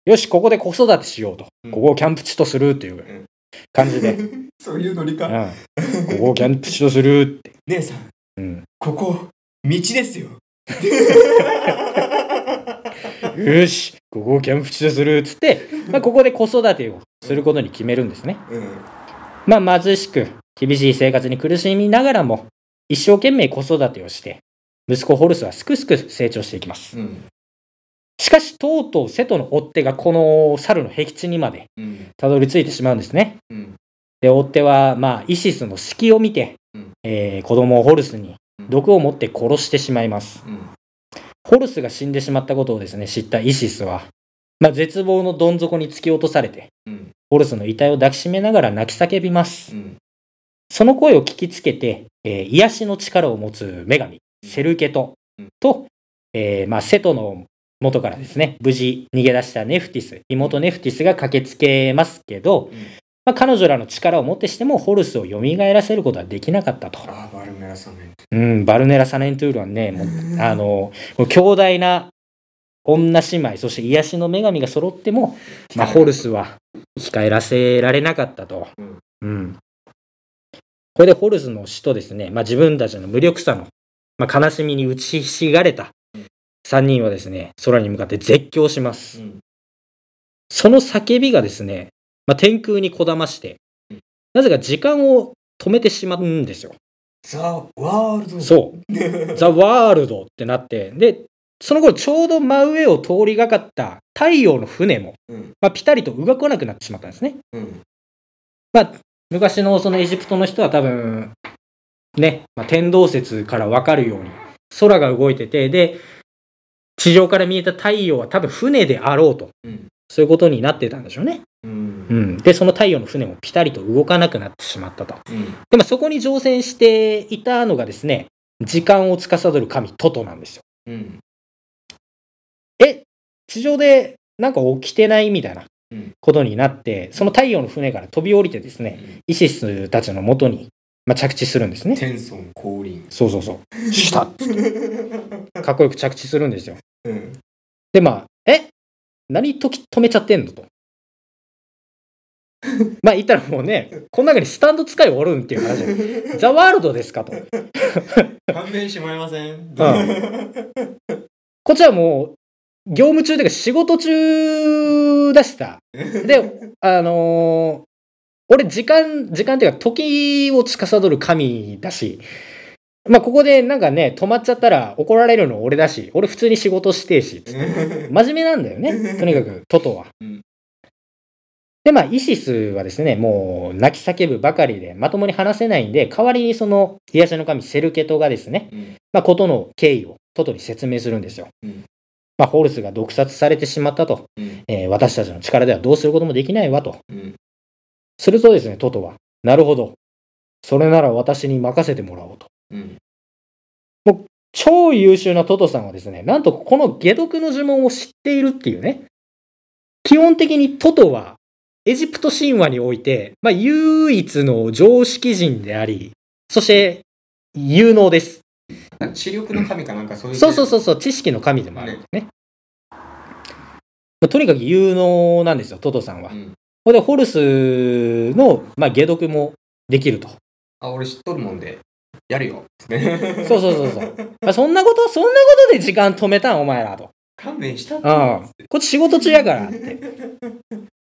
よし、ここで子育てしようと。うんここをキャンプ地とするっていう感じで、うん、そういうノリかここをキャンプ地とするって。姉さんうん。ここ道ですよよし、ここをキャンプ地とするっつって、まあ、ここで子育てをすることに決めるんですね。うんまあ、貧しく、厳しい生活に苦しみながらも、一生懸命子育てをして、息子ホルスはすくすく成長していきます。うんしかし、とうとう瀬戸の追っ手がこの猿の僻地にまでうんたどり着いてしまうんですね。うんで、追っ手は、まあ、イシスの隙を見て、うんえー子供ホルスに毒を持って殺してしまいます。うんホルスが死んでしまったことをですね、知ったイシスは、まあ、絶望のどん底に突き落とされて、うんホルスの遺体を抱きしめながら泣き叫びます。うんその声を聞きつけて、えー癒しの力を持つ女神、セルケトと、えーまあ、セトの元からですね、無事逃げ出したネフティス、妹ネフティスが駆けつけますけど、うん。まあ、彼女らの力をもってしても、ホルスを蘇らせることはできなかったと。バルメラさんねうん、バルネラ・サネントゥールはね、もう、あの、こう強大な女姉妹、そして癒しの女神が揃っても、まあ、ホルスは生き返らせられなかったと。うん。うん。これでホルスの死とですね、まあ、自分たちの無力さの、まあ、悲しみに打ちひしがれたうん3人はですね、空に向かって絶叫します。うんその叫びがですね、まあ、天空にこだましてうん、なぜか時間を止めてしまうんですよ。ザ・ワールドそう。ザ・ワールドってなって、で、その頃ちょうど真上を通りがかった太陽の船も、うんまあ、ピタリと動かなくなってしまったんですね。うんまあ、昔のそのエジプトの人は多分、ね、まあ、天動説からわかるように、空が動いてて、で、地上から見えた太陽は多分船であろうと、うんそういうことになってたんでしょうね。うんうん。で、その太陽の船もピタリと動かなくなってしまったと。うんでもそこに乗船していたのがですね、時間を司る神トトなんですよ。うんえ、地上でなんか起きてないみたいなうんことになって、その太陽の船から飛び降りてですね、イシスたちの元に、まあ、着地するんですね。テンソン降臨そうそうそう。したかっこよく着地するんですよ。うんで、まあ、え？何時止めちゃってんのと。まあ言ったらもうね、この中にスタンド使いおるんっていう話で、ザ・ワールドですかと。勘弁してもらえません？うんこっちはもう、業務中というか仕事中だしさ。で、あのー俺時間、時間っていうか時を司る神だし、まあここでなんかね、止まっちゃったら怒られるの俺だし、俺普通に仕事してえし、つって真面目なんだよね。とにかく、トトは。うんで、まあ、イシスはですね、もう泣き叫ぶばかりで、まともに話せないんで、代わりにその癒しの神セルケトがですね、うんまあ、ことの経緯をトトに説明するんですよ。うんまあ、ホルスが毒殺されてしまったと、うんえー私たちの力ではどうすることもできないわと。うんするとですね、トトは、なるほど。それなら私に任せてもらおうと。うん超優秀なトトさんはですね、なんとこの解毒の呪文を知っているっていうね。基本的にトトは、エジプト神話において、まあ、唯一の常識人であり、そして、有能です。知力の神かなんかそういうそうそうそうそう、知識の神でもあるんですね。まあとにかく有能なんですよ、トトさんは。うんこれでホルスの、まあ、解毒もできると。あ俺知っとるもんでやるよ そうそうそうそう。まあ、そんなこと、そんなことで時間止めたん、お前らと。勘弁したってうん。こっち仕事中やからって。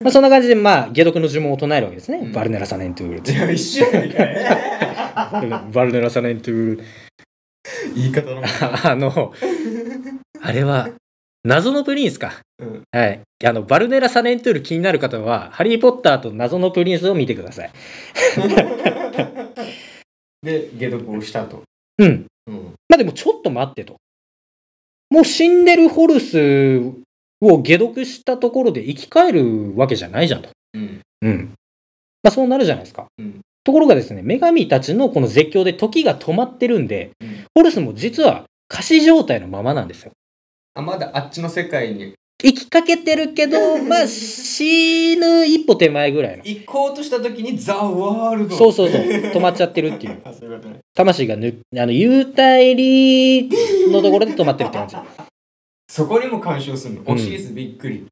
まあ、そんな感じで、まあ、解毒の呪文を唱えるわけですね。うんバルネラサネントゥールバルネラサネントゥール。言い方の あの、あれは、謎のプリンスか。うんはい。あの、バルネラ・サレントゥール気になる方は、ハリー・ポッターと謎のプリンスを見てください。で解毒をしたと、うん。うん、まあでもちょっと待ってと。もう死んでるホルスを解毒したところで生き返るわけじゃないじゃんと。うんうん。まあそうなるじゃないですか。うんところがですね、女神たちのこの絶叫で時が止まってるんで、うんホルスも実は仮死状態のままなんですよ。あまだあっちの世界に生きかけてるけど、まあ死ぬ一歩手前ぐらいの。行こうとした時にザ・ワールドそうそうそう。止まっちゃってるっていう。魂がぬ、あの、幽体離のところで止まってるって感じ。そこにも干渉するの？うんオシリスびっくり、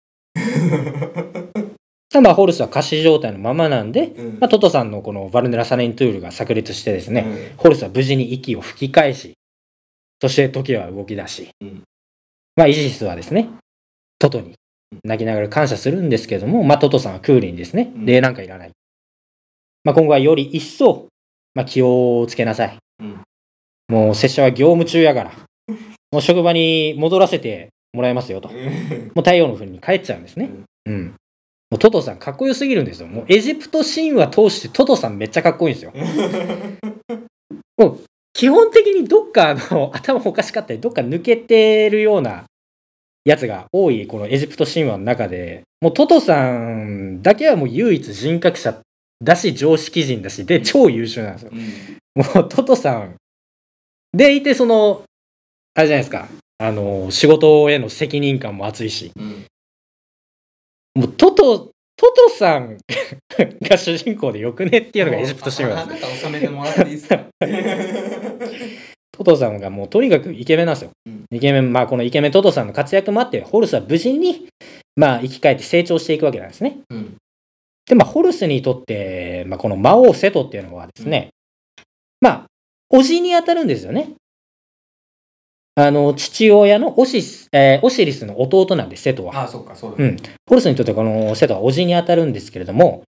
まあ、ホルスは仮死状態のままなんで、うんまあ、トトさんのこのバルネラ・サレントゥールが炸裂してですね、うんホルスは無事に息を吹き返し、そして時は動き出し、うんまあ、イジスはですね、トトに泣きながら感謝するんですけども、まあ、トトさんはクールにですね、うん礼なんかいらない。まあ、今後はより一層、まあ、気をつけなさい。うんもう、拙者は業務中やから、もう職場に戻らせてもらいますよと。もう太陽の国に帰っちゃうんですね。うん。もうトトさんかっこよすぎるんですよ。もうエジプト神話通してトトさんめっちゃかっこいいんですよ。もう基本的にどっかあの頭おかしかったり、どっか抜けてるようなやつが多いこのエジプト神話の中で、もうトトさんだけはもう唯一人格者だし常識人だし、で超優秀なんですよ。うんもうトトさんでいてその、あれじゃないですか、あの仕事への責任感も熱いし、うんもうトト、トトさん が主人公でよくねっていうのがエジプト神話あです。収めてもらっていいですか？トトさんがもうとにかくイケメンなんですよ。うんイケメン、まあこのイケメントトさんの活躍もあって、ホルスは無事に、まあ生き返って成長していくわけなんですね。うんで、まあホルスにとって、まあこの魔王セトっていうのはですね、まあ、おじに当たるんですよね。あの、父親のオシス、えーオシリスの弟なんです、セトは。あそうかそうだ、うんホルスにとってこのセトはおじに当たるんですけれども、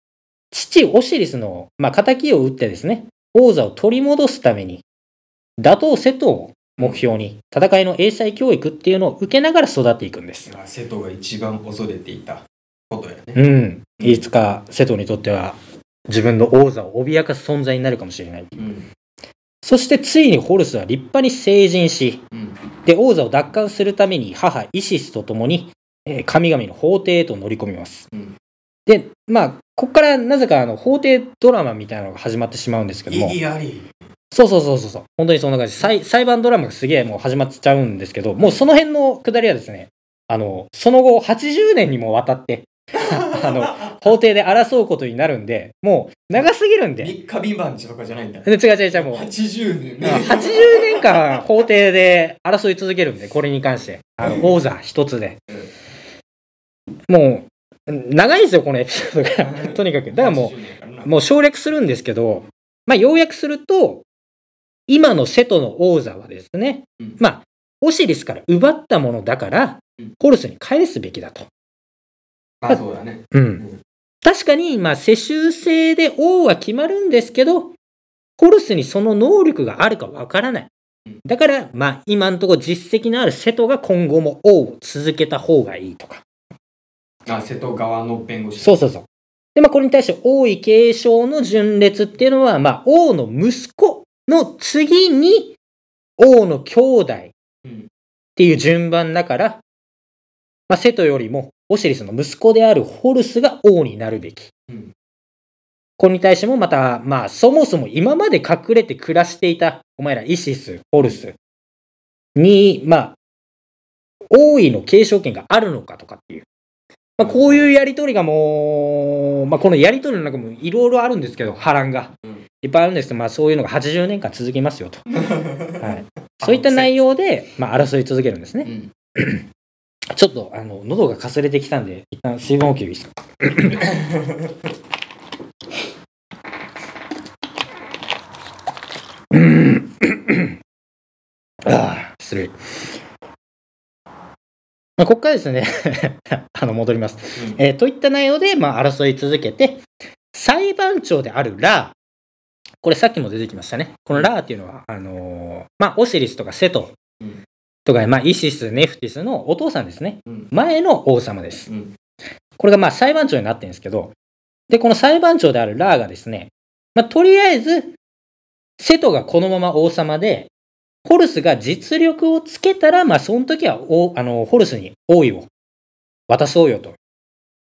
父オシリスの、まあ、仇を討ってですね、王座を取り戻すために、打倒セトを目標に、戦いの英才教育っていうのを受けながら育っていくんです。あ瀬戸が一番恐れていたことやね、うん。いつかセトにとっては、自分の王座を脅かす存在になるかもしれない。うんそしてついにホルスは立派に成人し、うん。で、王座を奪還するために母イシスと共に、えー神々の法廷へと乗り込みます。うん。で、まあ、ここからなぜかあの法廷ドラマみたいなのが始まってしまうんですけども。そうそうそうそうそう、本当にそんな感じ。裁、裁判ドラマがすげえもう始まっちゃうんですけど、もうその辺のくだりはですね、あの、その後80年にもわたって、あの、法廷で争うことになるんで、もう長すぎるんで、三日三晩とかじゃないんだで違う違う違う、もう、80年80年間法廷で争い続けるんで、これに関して。あの、王座一つで。もう、長いんですよ、このエピソードが。とにかく。だからもう、もう省略するんですけど、まあ、要約すると、今の瀬戸の王座はですね、うんまあ、オシリスから奪ったものだからうん、ホルスに返すべきだと。あそうだねうん。確かに、まあ、世襲制で王は決まるんですけど、ホルスにその能力があるかわからないうん。だから、まあ、今のところ実績のある瀬戸が今後も王を続けた方がいいとか。あ瀬戸側の弁護士そうそうそう。で、まあ、これに対して王位継承の順列っていうのは、まあ、王の息子の次に王の兄弟っうんていう順番だから、まあ、瀬戸よりもオシリスの息子であるホルスが王になるべき。うんこれに対してもまた、まあ、そもそも今まで隠れて暮らしていた、お前らイシス、ホルスに、まあ、王位の継承権があるのかとかっていう。まあ、こういうやりとりがもう、まあ、このやりとりの中もいろいろあるんですけど、波乱が。うんいっぱいあるんですけど、まあ、そういうのが80年間続きますよと。はい、そういった内容で、まあ、争い続けるんですね。うん ちょっと、あの、喉がかすれてきたんで、一旦水分補給いいですか？ああ、失礼。まあ、ここからですね、あの、戻ります。えーといった内容で、まあ、争い続けて、裁判長であるラー、これさっきも出てきましたね。このラーっていうのは、あのーまあ、オシリスとかセトうんとか、まあ、イシス、ネフティスのお父さんですね。うん前の王様です。うんこれがまあ裁判長になってるんですけど、で、この裁判長であるラーがですね、まあ、とりあえず、セトがこのまま王様で、ホルスが実力をつけたら、まあ、その時はおあのホルスに王位を渡そうよと、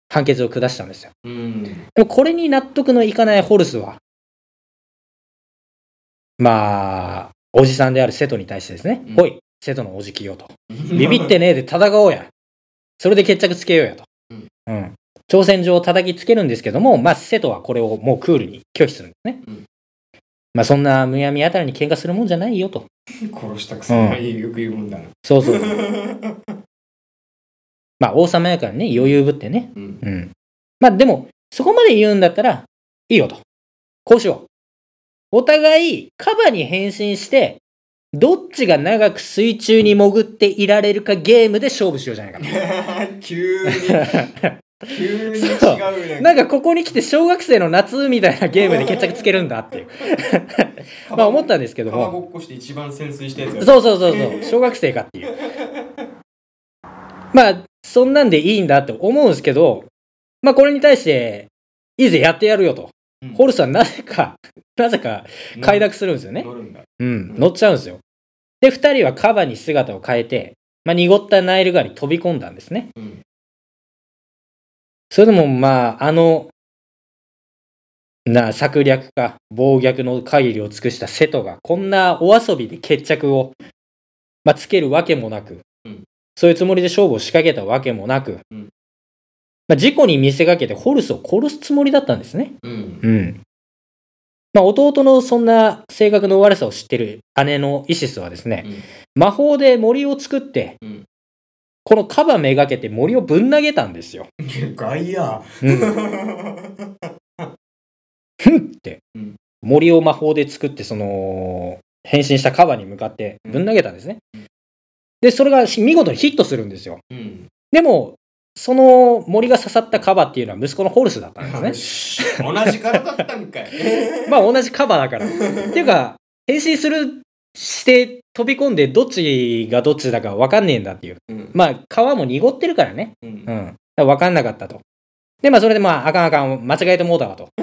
判決を下したんですよ。うんでもこれに納得のいかないホルスは、まあ、おじさんであるセトに対してですね、うんおい、セトのおじきよと。ビビってねえで戦おうや。それで決着つけようやと。うんうん。挑戦状を叩きつけるんですけども、まあ、セトはこれをもうクールに拒否するんですね。うんまあ、そんなむやみやたらに喧嘩するもんじゃないよと。殺したくせによく言うもんだな。そうそう。まあ、王様やからね、余裕ぶってね。うんうん。まあ、でも、そこまで言うんだったら、いいよと。こうしよう。お互い、カバに変身して、どっちが長く水中に潜っていられるかゲームで勝負しようじゃないかな。急に、急に違うね。なんかここに来て小学生の夏みたいなゲームで決着つけるんだっていう。まあ思ったんですけども。川ごっこして一番潜水したやつやそうそうそうそう。小学生かっていう。まあ、そんなんでいいんだって思うんですけど、まあこれに対して、いいぜやってやるよと。うんホルスは なぜか、なぜか快諾するんですよね。乗るんだ。うん、乗っちゃうんですよ。で、二人はカバに姿を変えて、まあ濁ったナイル川に飛び込んだんですね。うんそれでもまあ、あの、な、策略か、暴虐の限りを尽くした瀬戸が、こんなお遊びで決着を、まあ、つけるわけもなく、うんそういうつもりで勝負を仕掛けたわけもなく、うんまあ、事故に見せかけてホルスを殺すつもりだったんですね。うん。うん。まあ、弟のそんな性格の悪さを知ってる姉のイシスはですね、うん魔法で森を作って、うんこのカバめがけて森をぶん投げたんですよ。外野。うんふんってうん、森を魔法で作って、その、変身したカバに向かってぶん投げたんですねうん。で、それが見事にヒットするんですよ。うん。でも、その森が刺さったカバっていうのは息子のホルスだったんですね。同じ体だったんかい。まあ同じカバだから。っていうか、変身する、して飛び込んでどっちがどっちだか分かんねえんだっていう。うん。まあ川も濁ってるからね。うんうん。だから分かんなかったと。で、まあそれでまああかんあかん、間違えてもうたわと。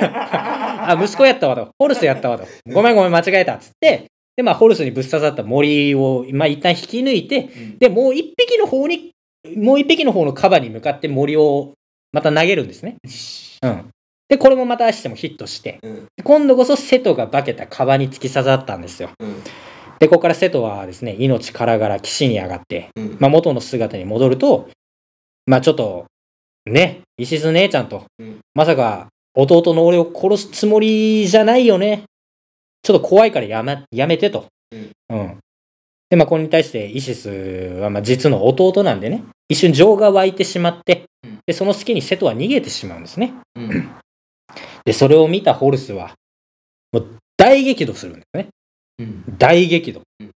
あ、息子やったわと。ホルスやったわと。ごめんごめん間違えたっつって。で、まあホルスにぶっ刺さった森を、まあ一旦引き抜いて、うんで、もう一匹の方に、もう一匹の方のカバに向かって森をまた投げるんですね。うん。で、これもまたしてもヒットして、うん今度こそ瀬戸が化けたカバに突き刺さったんですよ。うんで、ここから瀬戸はですね、命からがら岸に上がって、うんまあ元の姿に戻ると、まあちょっと、ね、石津姉ちゃんと、うんまさか弟の俺を殺すつもりじゃないよね。ちょっと怖いからやめ、やめてと。うん。で、まあこれに対してイシスはまあ実の弟なんでね、一瞬情が湧いてしまってうん、で、その隙に瀬戸は逃げてしまうんですね。うん で、それを見たホルスは、もう大激怒するんですね。うん大激怒。うん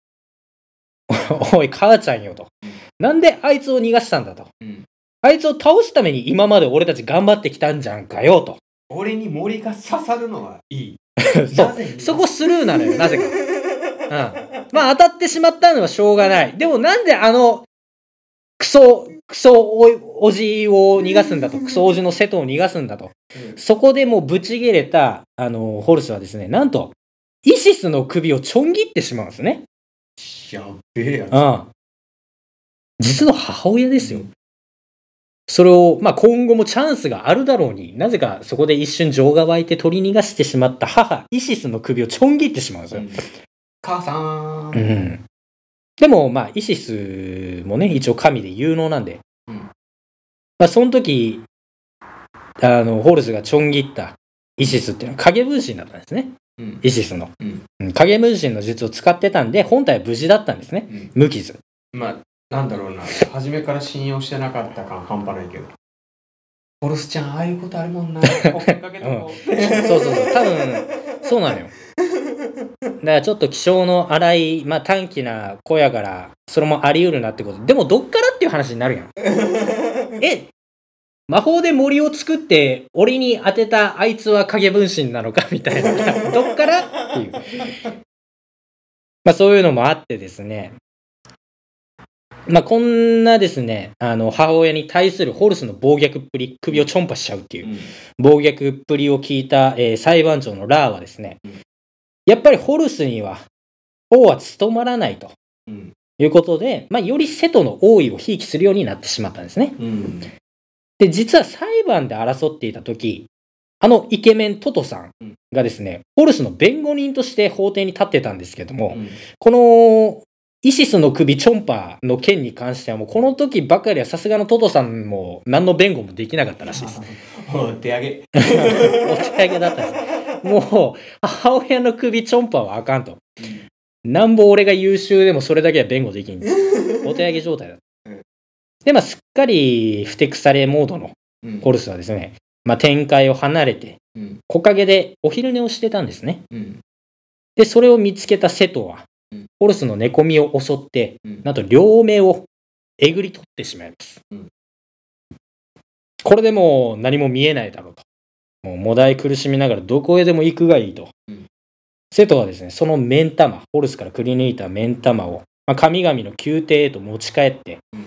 おい、母ちゃんよとうん。なんであいつを逃がしたんだと。うんあいつを倒すために今まで俺たち頑張ってきたんじゃんかよと。俺に森が刺さるのはいい。そう。そこスルーなのよ、なぜか。うん。まあ当たってしまったのはしょうがない。でもなんであの、クソ、クソおおじを逃がすんだと。クソおじの瀬戸を逃がすんだと。そこでもうブチ切れた、あの、ホルスはですね、なんと、イシスの首をちょん切ってしまうんですね。やっべえやつ。うん。実の母親ですよ。それを、まあ、今後もチャンスがあるだろうに、なぜかそこで一瞬情が湧いて取り逃がしてしまった母、イシスの首をちょん切ってしまうんですよ。母さん。うん。でも、まあ、イシスもね、一応神で有能なんで、うんまあ、その時、あの、ホルスがちょん切ったイシスっていうのは影分身だったんですね。うんイシスの。うんうん影分身の術を使ってたんで、本体は無事だったんですね。うん無傷。まあ、なんだろうな。初めから信用してなかった感半端ないけど。ホルスちゃん、ああいうことあるもんな。う。そうそうそう。多分、そうなのよ。だからちょっと気性の荒い、まあ短気な子やから、それもあり得るなってこと。でもどっからっていう話になるやん。え、魔法で森を作って、俺に当てたあいつは影分身なのか？みたいな。どっからっていう。まあそういうのもあってですね。まあ、こんなですね、あの、母親に対するホルスの暴虐っぷり、首をちょんぱしちゃうっていうう、ん。暴虐っぷりを聞いた、えー裁判長のラーはですねうん、やっぱりホルスには、王は務まらないとうん。いうことで、まあ、より瀬戸の王位をひいきするようになってしまったんですね。うん。で、実は裁判で争っていた時、あのイケメントトさん。がですね、ホルスの弁護人として法廷に立ってたんですけども、うん。このイシスの首チョンパの件に関してはもうこの時ばかりはさすがのトトさんも何の弁護もできなかったらしいです。お手上げ。お手上げだったんです。もう母親の首チョンパはあかんと。なんぼ俺が優秀でもそれだけは弁護できん。お手上げ状態だ。で、まあすっかりふてくされモードのうんホルスはですね、まあ展開を離れてうん木陰でお昼寝をしてたんですね。うんで、それを見つけた瀬戸はうん、ホルスの寝込みを襲って、うん。なんと両目をえぐり取ってしまいます。うん。これでもう何も見えないだろうと。もうもだい苦しみながらどこへでも行くがいいと。うん。瀬戸はですね、その目ん玉、ホルスからくり抜いた目ん玉を、まあ、神々の宮廷へと持ち帰って、うん。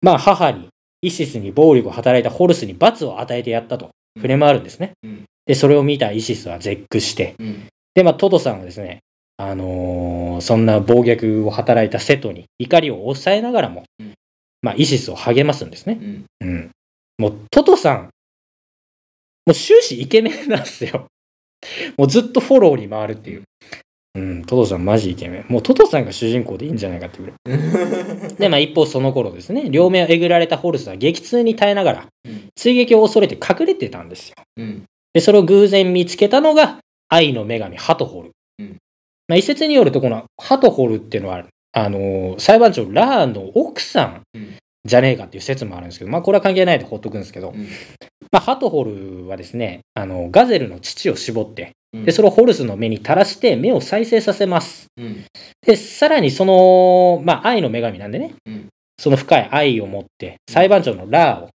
まあ母に、イシスに暴力を働いたホルスに罰を与えてやったと。触れ回るんですね。うん。で、それを見たイシスは絶句して、うん。で、まあ、トトさんはですね、あのーそんな暴虐を働いた瀬戸に怒りを抑えながらも、うんまあ、イシスを励ますんですね。うんうん。もう、トトさん、もう終始イケメンなんですよ。もうずっとフォローに回るっていう。うん、トトさんマジイケメン。もうトトさんが主人公でいいんじゃないかっていうぐらい。で、まあ一方その頃ですね、両目をえぐられたホルスは激痛に耐えながらうん、追撃を恐れて隠れてたんですよ。うんで、それを偶然見つけたのが、愛の女神、ハトホル。うんまあ、一説によると、このハトホルっていうのは、あのー裁判長ラーの奥さんうん。じゃねえかっていう説もあるんですけど、まあ、これは関係ないで放っとくんですけど、うん。まあ、ハトホルはですね、あの、ガゼルの乳を絞って、うん。で、それをホルスの目に垂らして目を再生させます。うん。で、さらにその、まあ、愛の女神なんでね、うん。その深い愛を持って、裁判長のラーを、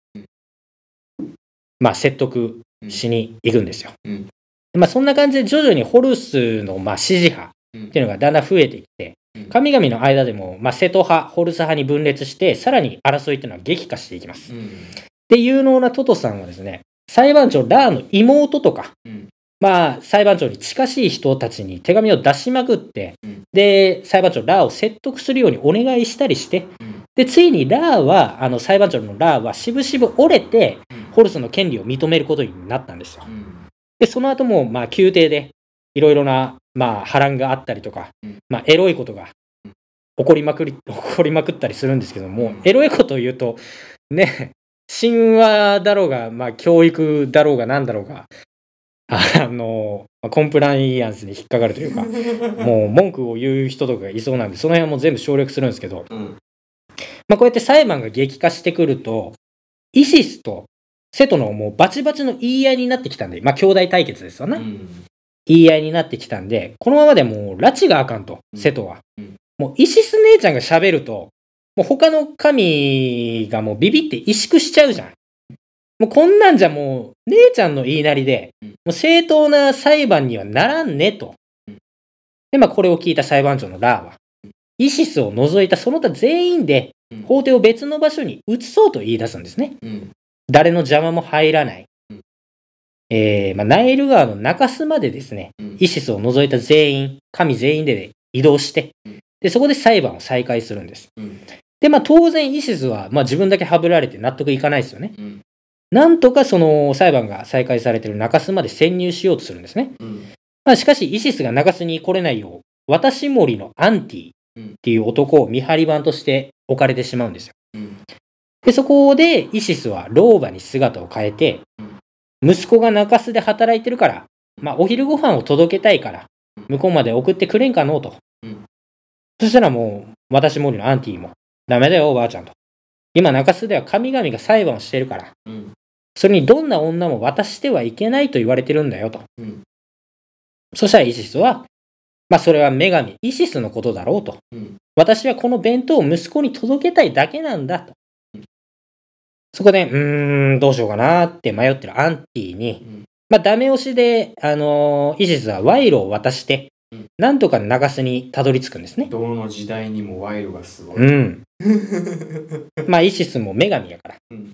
まあ、説得しに行くんですよ。うん。まあ、そんな感じで徐々にホルスの、まあ、支持派っていうのがだんだん増えてきてうん、神々の間でも、まあ、瀬戸派、ホルス派に分裂して、さらに争いっていうのは激化していきます。うん。で、有能なトトさんはですね、裁判長ラーの妹とか、うん。まあ、裁判長に近しい人たちに手紙を出しまくって、うん。で、裁判長ラーを説得するようにお願いしたりして、うん。で、ついにラーは、あの、裁判長のラーは、しぶしぶ折れて、ホルスの権利を認めることになったんですよ。うん。で、その後も、まあ、宮廷で、いろいろな、まあ、波乱があったりとかうん、まあ、エロいことがうん。起こりまくり、起こりまくったりするんですけどもうん、エロいことを言うと、ね、神話だろうが、まあ、教育だろうが、なんだろうが、あの、まあコンプライアンスに引っかかるというか、もう文句を言う人とかがいそうなんで、その辺はもう全部省略するんですけど、うん。まあ、こうやって裁判が激化してくると、イシスとセトのもうバチバチの言い合いになってきたんで、まあ、兄弟対決ですよね。うん言い合いになってきたんで、このままでもう、拉致があかんと、うん瀬戸は。うんもう、イシス姉ちゃんが喋ると、もう他の神がもうビビって萎縮しちゃうじゃん。もうこんなんじゃもう、姉ちゃんの言いなりで、うんもう正当な裁判にはならんねとうん。で、まあこれを聞いた裁判長のラーは、イシスを除いたその他全員でうん法廷を別の場所に移そうと言い出すんですね。うん誰の邪魔も入らない。うんえーまあ、ナイル川の中州までですね、うんイシスを除いた全員、神全員で移動してうん、で、そこで裁判を再開するんです。うんで、まあ当然イシスは、まあ自分だけはぶられて納得いかないですよね。うんなんとかその裁判が再開されている中州まで潜入しようとするんですね。うんまあしかしイシスが中州に来れないよう、私森のアンティっていう男を見張り番として置かれてしまうんですよ。うんで、そこでイシスは老婆に姿を変えて、息子が中洲で働いてるから、まあお昼ご飯を届けたいから、向こうまで送ってくれんかのうと。うんそしたらもう、私森のアンティも、ダメだよおばあちゃんと。今中洲では神々が裁判をしてるから、うんそれにどんな女も渡してはいけないと言われてるんだよと。うんそしたらイシスは、まあそれは女神イシスのことだろうと。うん私はこの弁当を息子に届けたいだけなんだと。そこで、うーん、どうしようかなって迷ってるアンティに、うんまあダメ押しで、あのーイシスは賄賂を渡して、うんなんとか中洲にたどり着くんですね。どの時代にも賄賂がすごい。うん。まあ、イシスも女神やから。うん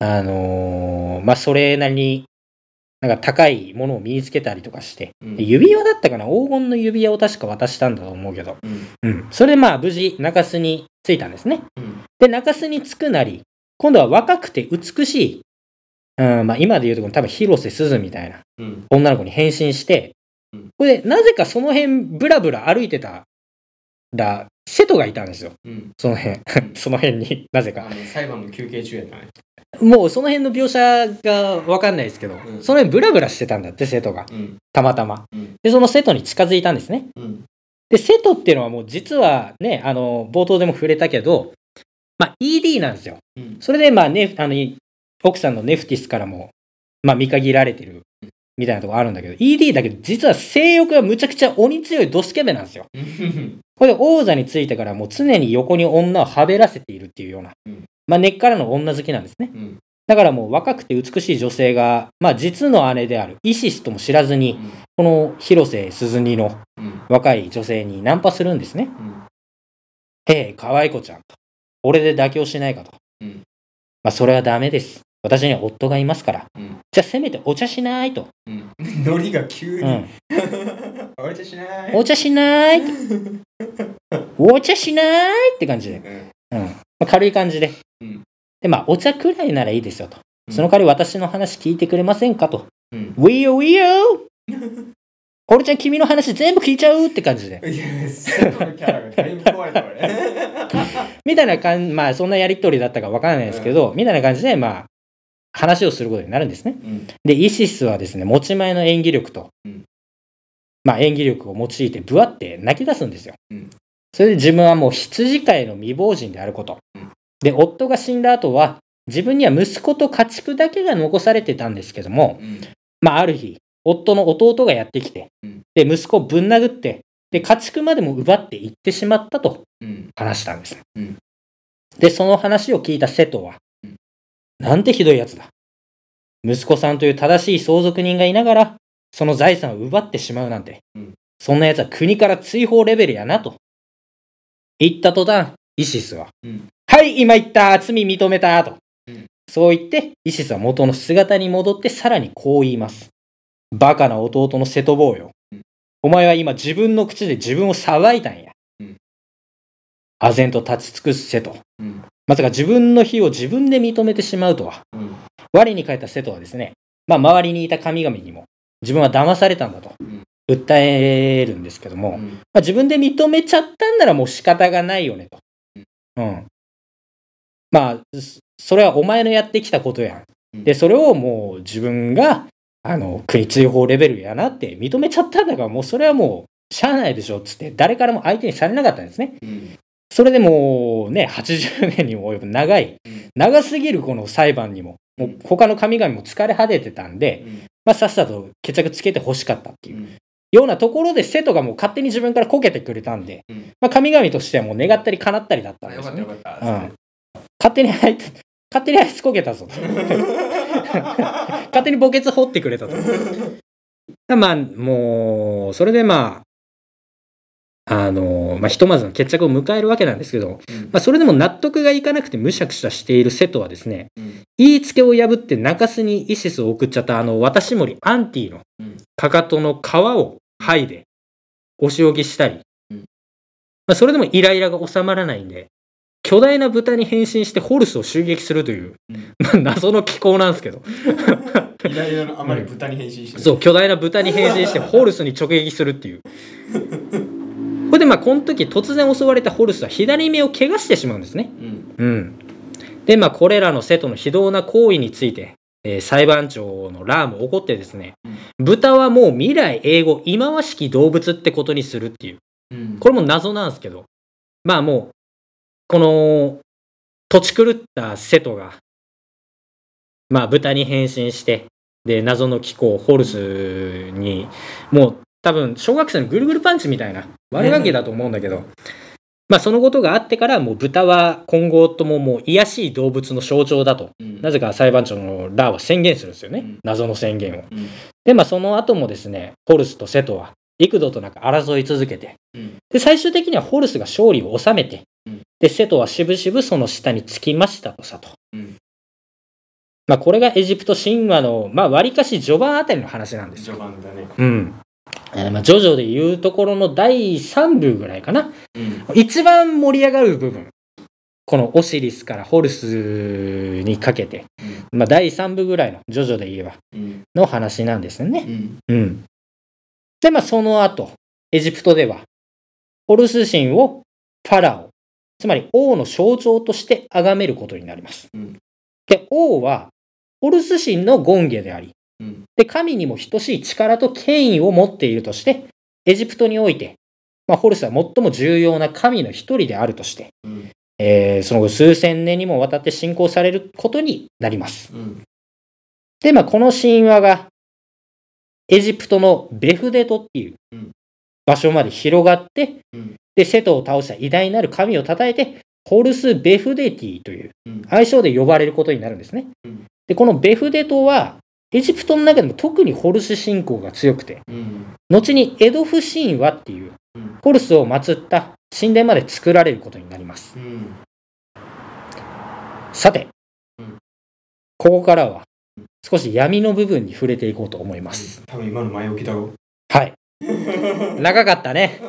あのーまあ、それなりに、なんか高いものを身につけたりとかして、うん指輪だったかな？黄金の指輪を確か渡したんだと思うけど、うんうん。それでまあ、無事、中洲に着いたんですね。うんで、中洲に着くなり、今度は若くて美しい、うん、まあ、今で言うとこの多分広瀬すずみたいなうん女の子に変身してうん、これで、なぜかその辺、ブラブラ歩いてたら、瀬戸がいたんですよ。うんその辺。その辺になぜか。裁判の休憩中やったね。もうその辺の描写がわかんないですけど、うんその辺ブラブラしてたんだって、瀬戸が。うんたまたまうん。で、その瀬戸に近づいたんですね。うんで、瀬戸っていうのはもう実はね、あの、冒頭でも触れたけど、まあ ED なんですよ。うんそれでまあね、あの、奥さんのネフティスからも、まあ見限られてるみたいなとこあるんだけど、ED だけど実は性欲がむちゃくちゃ鬼強いドスケベなんですよ。う んこれで王座についてからもう常に横に女をはべらせているっていうような、うんまあ根っからの女好きなんですね。うんだからもう若くて美しい女性が、まあ実の姉であるイシスとも知らずに、この広瀬すずにのうん若い女性にナンパするんですね。うんへえ、可愛い子ちゃんと。俺で妥協しないかと。うんまあそれはダメです。私には夫がいますから。うんじゃあせめてお茶しないと。うん ノリが急にうん。お茶しないお茶しないと。お茶しないって感じで。うんうん。まあ、軽い感じで。うんで、まあお茶くらいならいいですよと。うんその代わり私の話聞いてくれませんかと。うん We you, we you! 俺ちゃん君の話全部聞いちゃうって感じで。いやセトのキャラがだいぶ壊れた俺 みたいな感じ、まあそんなやりとりだったかわからないですけど、みたいな感じで、まあ、話をすることになるんですね。うんで、イシスはですね、持ち前の演技力と、うんまあ演技力を用いて、ぶわって泣き出すんですよ。うんそれで自分はもう羊飼いの未亡人であること。うんで、夫が死んだ後は、自分には息子と家畜だけが残されてたんですけども、うんまあある日、夫の弟がやってきてうん、で、息子をぶん殴って、で、家畜までも奪っていってしまったとうん話したんです。うんで、その話を聞いた瀬戸は、うんなんてひどいやつだ。息子さんという正しい相続人がいながら、その財産を奪ってしまうなんて、うんそんなやつは国から追放レベルやなと。言った途端、イシスは、うんはい、今言った、罪認めた、と。うんそう言って、イシスは元の姿に戻ってさらにこう言います。バカな弟の瀬戸坊よ。うんお前は今自分の口で自分を裁いたんや。うん唖然と立ち尽くす瀬戸。うんまさか自分の非を自分で認めてしまうとは。うん我に返った瀬戸はですね、まあ周りにいた神々にも自分は騙されたんだとうん訴えるんですけども、まうんあ、自分で認めちゃったんならもう仕方がないよねと。うん。まあ、そそれはお前のやってきたことやうんん。で、それをもう自分が、あの、国追放レベルやなって認めちゃったんだから、もうそれはもう、しゃあないでしょっつって、誰からも相手にされなかったんですね。うんそれでもうね、80年にも及ぶ長いうん、長すぎるこの裁判にも、もう他の神々も疲れ果ててたんで、うんまあ、さっさと決着つけて欲しかったっていううんようなところで、瀬戸がもう勝手に自分からこけてくれたんで、うんまあ、神々としてはもう願ったり叶ったりだったんですよね。かったよかったうん勝手にあいつ、勝手にあいつこけたぞ。勝手に墓穴掘ってくれたと。まあ、もう、それでまあ、あの、まあ、ひとまずの決着を迎えるわけなんですけど、うん。まあ、それでも納得がいかなくてむしゃくしゃしている瀬戸はですね、うん。言いつけを破って中洲にイシスを送っちゃったあの、渡森アンティのうん。かかとの皮を剥いで、お仕置きしたり、うん。まあ、それでもイライラが収まらないんで、巨大な豚に変身してホルスを襲撃するという、謎の機構なんですけど、イライラのあまり豚に変身してるそう、巨大な豚に変身してホルスに直撃するっていう。これでまあ、この時突然襲われたホルスは左目を怪我してしまうんですね。うんうん。で、まあ、これらの瀬戸の非道な行為について、えー裁判長のラーも怒ってですね、豚はもう未来英語忌まわしき動物ってことにするっていう。うんこれも謎なんですけど、まあもう、この、土地狂った瀬戸が、まあ豚に変身して、で、謎の気候、ホルスに、もう多分、小学生のぐるぐるパンチみたいな悪ガキだと思うんだけど、まあそのことがあってから、もう豚は今後とももう癒やしい動物の象徴だと、うん。なぜか裁判長のラーは宣言するんですよね。うん。謎の宣言を。うん。で、まあその後もですね、ホルスと瀬戸は、幾度となく争い続けて、うん。で、最終的にはホルスが勝利を収めて、うんで、セトはしぶしぶその下につきましたとさと。うんまあ、これがエジプト神話の、まあ、割かし序盤あたりの話なんですよ。序盤だねうん。えーまあ、ジョジョで言うところの第3部ぐらいかな。うん一番盛り上がる部分。このオシリスからホルスにかけて、まあ、第3部ぐらいのジョジョで言えばうんの話なんですよね。うんうん。で、まあ、その後、エジプトでは、ホルス神をファラオ、つまり王の象徴として崇めることになります。うんで、王は、ホルス神の権下であり、うん。で、神にも等しい力と権威を持っているとして、エジプトにおいて、まあ、ホルスは最も重要な神の一人であるとして、うん。えーその後数千年にもわたって信仰されることになります。うん。で、まあ、この神話が、エジプトのベフデトっていううん。場所まで広がって、うんで、セトを倒した偉大なる神を称えて、ホルス・ベフデティといううん。愛称で呼ばれることになるんですね。うん。で、このベフデトは、エジプトの中でも特にホルス信仰が強くて、うん。後にエドフ神話っていううん。ホルスを祀った神殿まで作られることになります。うん。さてうん、ここからは少し闇の部分に触れていこうと思います。多分今の前置きだろはい。長かったね。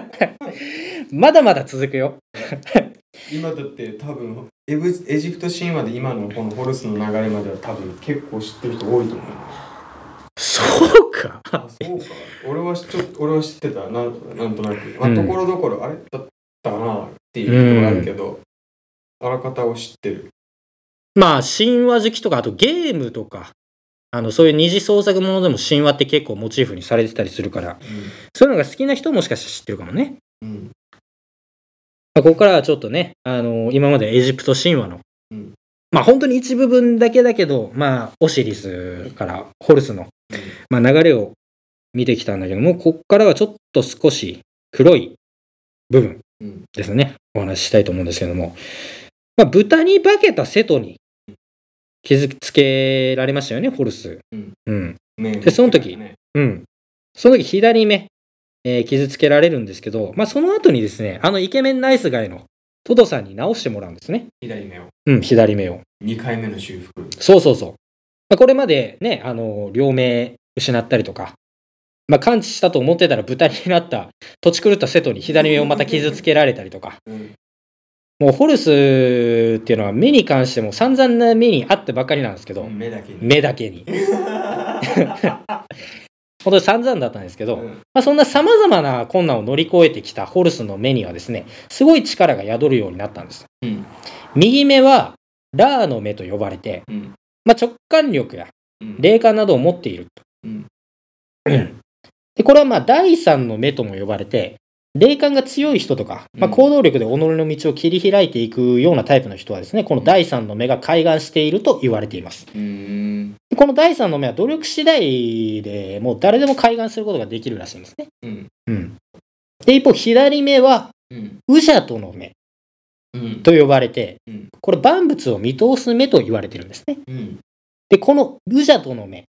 まだまだ続くよ。今だって多分エブエジプト神話で今のこのホルスの流れまでは多分結構知ってる人多いと思うそうか。あそうか。俺はちょ俺は知ってた。なんなんとなく。まうん。あところどころあれ？だったかなっていうのがあるけど、あらかたを知ってる。まあ、神話好きとか、あとゲームとか、あの、そういう二次創作ものでも神話って結構モチーフにされてたりするから、そういうのが好きな人もしかしたら知ってるかもね。うん。うんまあ、ここからはちょっとね、あの今までエジプト神話の、うん。まあ本当に一部分だけだけど、まあ、オシリスからホルスの、まあ、流れを見てきたんだけども、ここからはちょっと少し黒い部分うんですね、お話ししたいと思うんですけども、まあ、豚に化けた瀬戸に傷つけられましたよね、ホルス。うんうん。ねでその時ねうん。その時左目、えー傷つけられるんですけど、まあその後にですね、あのイケメンナイスガイのトドさんに直してもらうんですね。左目をうん、左目を。2回目の修復そうそうそう。まあ、これまでね、あの、両目失ったりとか、まあ完治したと思ってたら豚になった土地狂った瀬戸に左目をまた傷つけられたりとか、うんもうホルスっていうのは目に関しても散々な目にあってばっかりなんですけど、目だけに。目だけに。本当に散々だったんですけど、うん。まあ、そんな様々な困難を乗り越えてきたホルスの目にはですね、すごい力が宿るようになったんです。うん。右目はラーの目と呼ばれて、うん。まあ、直感力やうん。霊感などを持っていると。うん。でこれはまあ第三の目とも呼ばれて、霊感が強い人とか、まあ、うん行動力で己の道を切り開いていくようなタイプの人はですね、この第三の目が開眼していると言われています。この第三の目は努力次第でもう誰でも開眼することができるらしいんですね。うんうん。で、一方、左目は、うんウジャトの目うんと呼ばれてうん、これ万物を見通す目と言われてるんですね。うんで、このウジャトの目、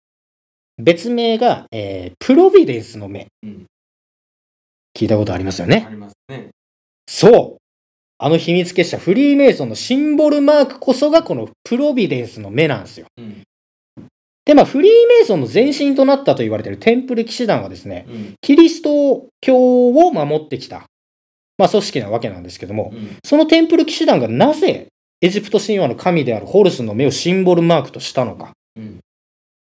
別名が、えープロビデンスの目。うん聞いたことありますよね。ありますね。そう。あの秘密結社フリーメイソンのシンボルマークこそがこのプロビデンスの目なんですよ。うん。で、まあ、フリーメイソンの前身となったと言われているテンプル騎士団はですね、うん。キリスト教を守ってきた、まあ、組織なわけなんですけども、うん。そのテンプル騎士団がなぜエジプト神話の神であるホルスの目をシンボルマークとしたのか。うん。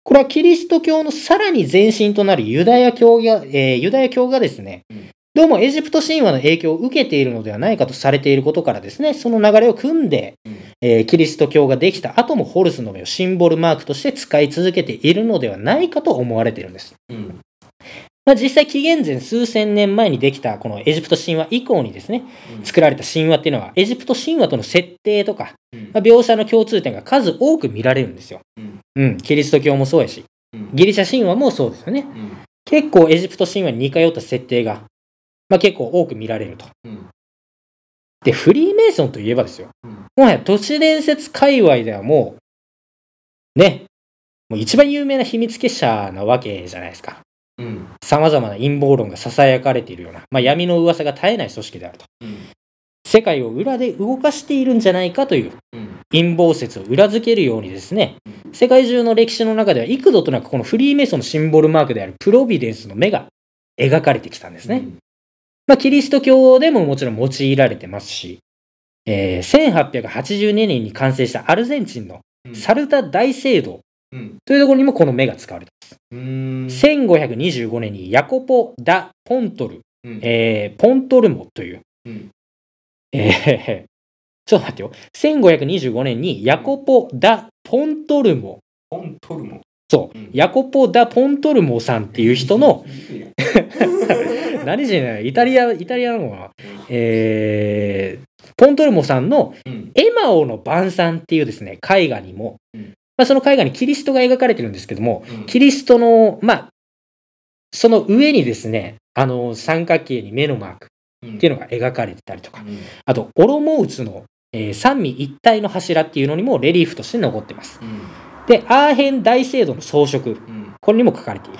これはキリスト教のさらに前身となるユダヤ教が、えーユダヤ教がですね、うんどうもエジプト神話の影響を受けているのではないかとされていることからですね、その流れを組んで、うん。えーキリスト教ができた後もホルスの目をシンボルマークとして使い続けているのではないかと思われているんです。うん。まあ、実際紀元前数千年前にできたこのエジプト神話以降にですね、作られた神話っていうのはエジプト神話との設定とか、うん。まあ、描写の共通点が数多く見られるんですよ。うん。うん、キリスト教もそうやし、うん。ギリシャ神話もそうですよね。うん。結構エジプト神話に似通った設定が、まあ、結構多く見られると。うんで、フリーメイソンといえばですよ。うんもはや都市伝説界隈ではもう、ね、もう一番有名な秘密結社なわけじゃないですか。ううん様々な陰謀論が囁かれているような、まあ、闇の噂が絶えない組織であると。うん世界を裏で動かしているんじゃないかといううん陰謀説を裏付けるようにですねう、世界中の歴史の中では幾度となくこのフリーメイソンのシンボルマークであるプロビデンスの目が描かれてきたんですね。まあ、キリスト教でももちろん用いられてますし、えー1882年に完成したアルゼンチンのうん。サルタ大聖堂うん。というところにもこの目が使われています。うん。1525年にヤコポ・ダ・ポントル、うん。えーポントルモという、うん。えー ちょっと待ってよ。1525年にヤコポ・ダ・ポントルモ、ポントルモそう、うん。ヤコポ・ダ・ポントルモさんっていう人の、何人イタリア、イタリアなのかなえーポントルモさんのうん。エマオの晩餐っていうですね、絵画にも、うん。まあ、その絵画にキリストが描かれてるんですけども、うん。キリストの、まあ、その上にですね、あの、三角形に目のマークっていうのが描かれてたりとか、うん。あと、オロモウツの、えー三位一体の柱っていうのにもレリーフとして残ってます。うんで、アーヘン大聖堂の装飾、うん。これにも書かれている。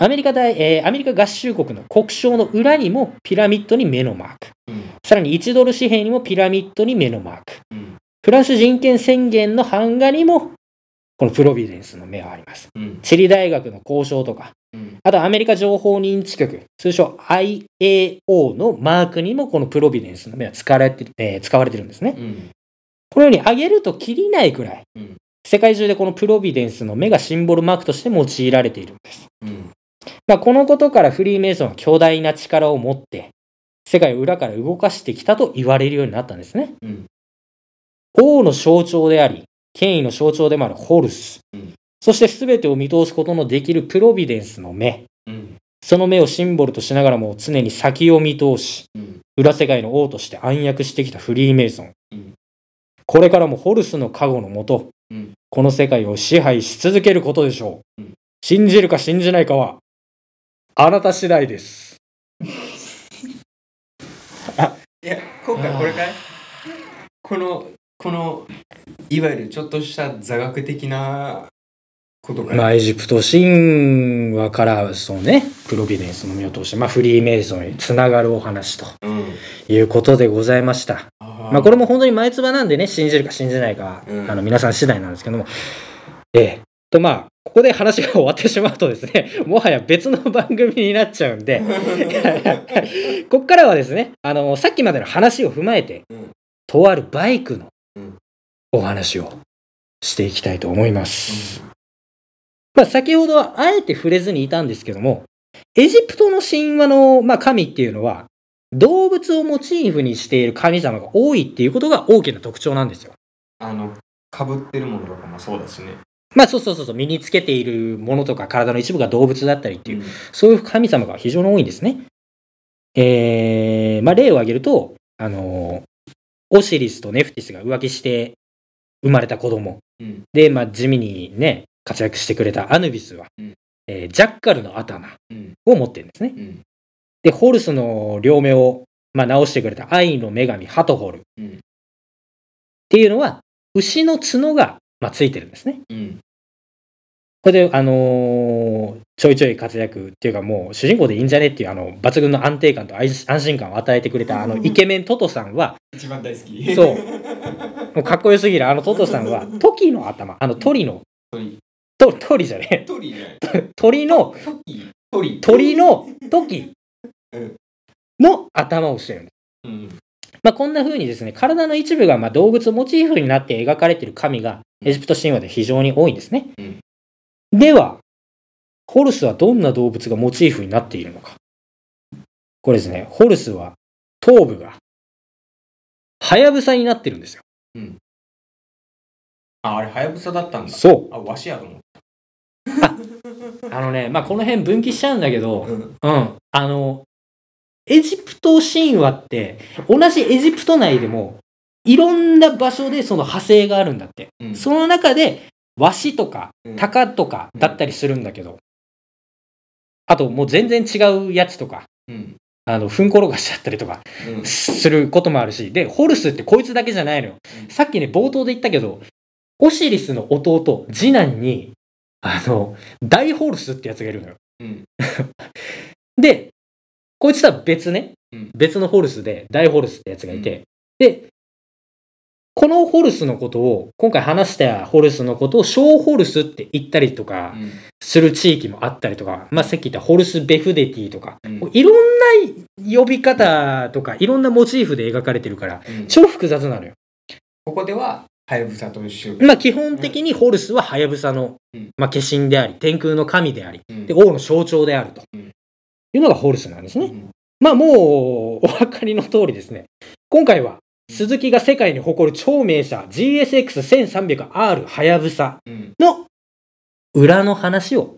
アメリカ大、えーアメリカ合衆国の国章の裏にもピラミッドに目のマーク。うん。さらに1ドル紙幣にもピラミッドに目のマーク。うん。フランス人権宣言の版画にも、このプロビデンスの目はあります。うん。チリ大学の交渉とか、うん。あとアメリカ情報認知局、通称 IAO のマークにもこのプロビデンスの目は使われて,、えー使われてるんですね。うん。このように上げると切りないくらい、うん世界中でこのプロビデンスの目がシンボルマークとして用いられているんです。うん。まあ、このことからフリーメイソンは巨大な力を持って、世界を裏から動かしてきたと言われるようになったんですね。うん。王の象徴であり、権威の象徴でもあるホルス、うん。そして全てを見通すことのできるプロビデンスの目、うん。その目をシンボルとしながらも常に先を見通し、うん。裏世界の王として暗躍してきたフリーメイソン。うん。これからもホルスの加護のもと、うんこの世界を支配し続けることでしょう。うん信じるか信じないかは、あなた次第です。いや今回これかい？このこのいわゆるちょっとした座学的なことかいまあ、エジプト神話から、そうね、プロビデンスの目を通して、まあ、フリーメイソンにつながるお話とうんいうことでございました。あまあ、これも本当に前つばなんでね、信じるか信じないかあの皆さん次第なんですけども、ええ。と、まあ、ここで話が終わってしまうとですね、もはや別の番組になっちゃうんで、ここからはですね、あの、さっきまでの話を踏まえて、うん。とあるバイクのうん。お話をしていきたいと思います。まあ、先ほどはあえて触れずにいたんですけども、エジプトの神話の、まあ、神っていうのは、動物をモチーフにしている神様が多いっていうことが大きな特徴なんですよ。あのかぶってるものとかもそうだしねまあそうそうそうそう、身につけているものとか体の一部が動物だったりっていう、うんそういう神様が非常に多いんですね。えー、まあ例を挙げると、あのーオシリスとネフティスが浮気して生まれた子供。うんで、まあ地味にね、活躍してくれたアヌビスは、うんえージャッカルの頭うんを持ってるんですね。うんで、ホルスの両目を、まあ、直してくれた愛の女神ハトホル。っうん。ていうのは、牛の角が、まあ、ついてるんですね。うん。これで、あのーちょいちょい活躍っていうかもう主人公でいいんじゃねっていうあの抜群の安定感と安安心感を与えてくれたあのイケメントトさんは、一番大好き。そう。もうかっこよすぎるあのトトさんは、トキの頭、あの鳥の、鳥。と鳥じゃね鳥じゃ鳥の、鳥のトキ。うんの頭をしてるんです。うんまあ、こんな風にですね、体の一部がまあ動物モチーフになって描かれている神がエジプト神話で非常に多いんですね。うんでは、ホルスはどんな動物がモチーフになっているのか。これですね、ホルスは頭部がハヤブサになってるんですよ。ああれはやぶさだったんだそう。あわしやと思っあのね、まあ、この辺分岐しちゃうんだけど、たうんうん。あの、エジプト神話って、同じエジプト内でも、いろんな場所でその派生があるんだって。うんその中で、ワシとかうん、タカとかだったりするんだけど、あともう全然違うやつとか、うんあの、ふんころがしちゃったりとかうんすることもあるし、で、ホルスってこいつだけじゃないのよ。うんさっきね、冒頭で言ったけど、オシリスの弟、次男に、あの、大ホルスってやつがいるのよ。うん。で、こいつとは別ね、うん。別のホルスで、大ホルスってやつがいて、で、このホルスのことを、今回話したホルスのことを小ホルスって言ったりとかうん。する地域もあったりとか、まあさっき言ったホルスベフデティとか、うん。いろんな呼び方とか、いろんなモチーフで描かれてるから、うん。超複雑なのよ。ここでは、はやぶさと一緒。まあ基本的にホルスはハヤブサの、うん。まあ化身であり、天空の神であり、うん。で、王の象徴であると。うんいうのがホルスなんですね。うんまあもうお分かりの通りですね。今回は鈴木が世界に誇る超名車 GSX1300R はやぶさうんの裏の話を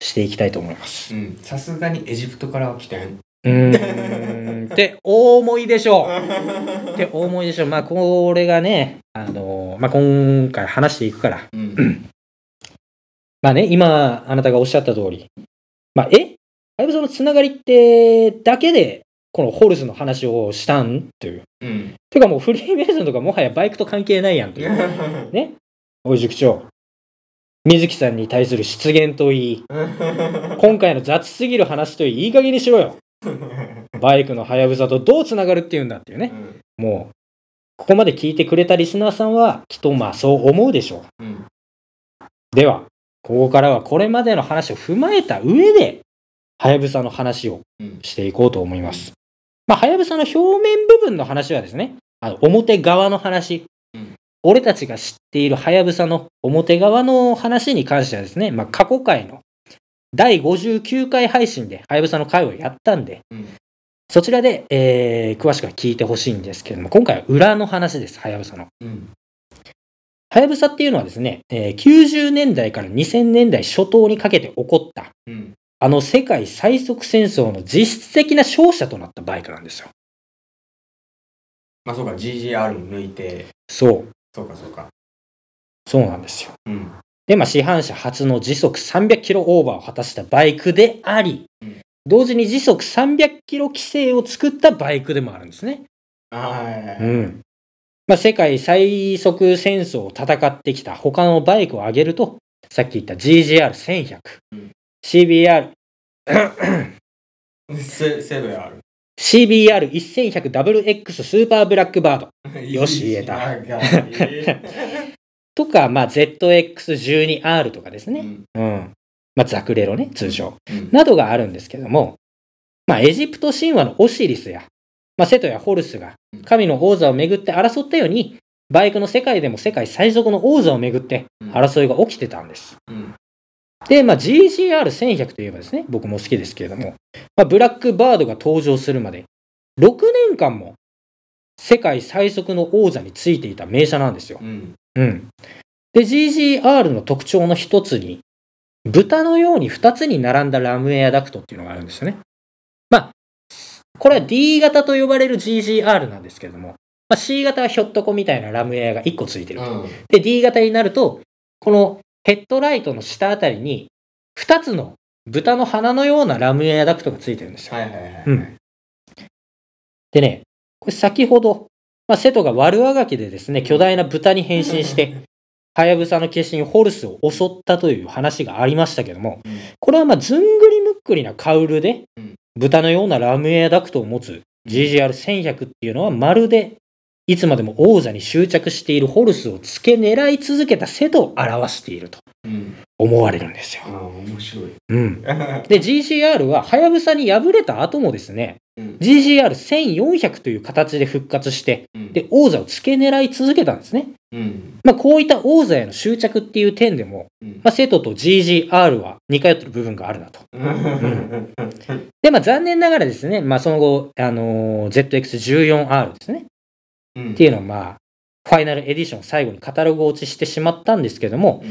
していきたいと思います。うん。さすがにエジプトからは来たやん。うーん。ってお思いでしょう。ってお思いでしょう。まあこれがね、あのまあ今回話していくから。うん。まあね、今あなたがおっしゃった通り。まあえ？はやぶさのつながりってだけでこのホルスの話をしたんという。うん。てかもうフリーメイソンとかもはやバイクと関係ないやんという。ね。おい塾長。水木さんに対する失言といい、今回の雑すぎる話といい、いい加減にしろよ。バイクのハヤブサとどうつながるっていうんだっていうね。もう、ここまで聞いてくれたリスナーさんは、きっとまあそう思うでしょう。うん。では、ここからはこれまでの話を踏まえた上で、ハヤブサの話をうん。していこうと思います。まあ、はやぶさの表面部分の話はですね、あの表側の話、うん俺たちが知っているはやぶさの表側の話に関してはですね、まあ、過去回の第59回配信ではやぶさの回をやったんで、うんそちらで、えー詳しくは聞いてほしいんですけれども、今回は裏の話です、はやぶさの。うん。はやぶさっていうのはですね、えー90年代から2000年代初頭にかけて起こった、うん。あの世界最速戦争の実質的な勝者となったバイクなんですよ。まあそうか、GGR も抜いて、そう。そうかそうか。そうなんですよ。うん。で、まあ、市販車初の時速300キロオーバーを果たしたバイクであり、うん同時に時速300キロ規制を作ったバイクでもあるんですね。はい。うん。まあ、世界最速戦争を戦ってきた他のバイクを挙げると、さっき言った GGR1100、うん CBR、せ、セブンある。CBR1100WX スーパーブラックバード よし言えた とか、まあ、ZX12R とかですね。うん。うん。まあ、ザクレロね、通称。うんなどがあるんですけども、まあ、エジプト神話のオシリスや、まあ、セトやホルスが神の王座をめぐって争ったように、バイクの世界でも世界最速の王座をめぐって争いが起きてたんです。うん。で、まあ、GGR1100 といえばですね、僕も好きですけれども、まあ、ブラックバードが登場するまで、6年間も世界最速の王座についていた名車なんですよ。うん。うん。で、GGR の特徴の一つに、豚のように二つに並んだラムエアダクトっていうのがあるんですよね。まあ、これは D 型と呼ばれる GGR なんですけれども、まあ、C 型はひょっとこみたいなラムエアが1個ついてる。うん。で、D 型になると、このヘッドライトの下あたりに、二つの豚の鼻のようなラムエアダクトがついてるんですよ。はいはいはい。うん。でね、これ先ほど、まあ、瀬戸が悪あがきでですね、巨大な豚に変身して、はやぶさの化身ホルスを襲ったという話がありましたけども、うん。これはまあずんぐりむっくりなカウルでうん、豚のようなラムエアダクトを持つ GGR1100 っていうのはまるで、いつまでも王座に執着しているホルスを付け狙い続けた瀬戸を表しているとうん。思われるんですよあ。あ、面白い。うん。で、GCR は、はやぶさに敗れた後もですね、うん。GCR1400 という形で復活して、うんで、王座を付け狙い続けたんですね。うん。まあ、こういった王座への執着っていう点でも、うんまあ、セトと GGR は似通ってる部分があるなと。うん。で、まあ、残念ながらですね、まあ、その後、あのー ZX14R ですね。っていうのは、まあ、ファイナルエディション最後にカタログ落ちしてしまったんですけども、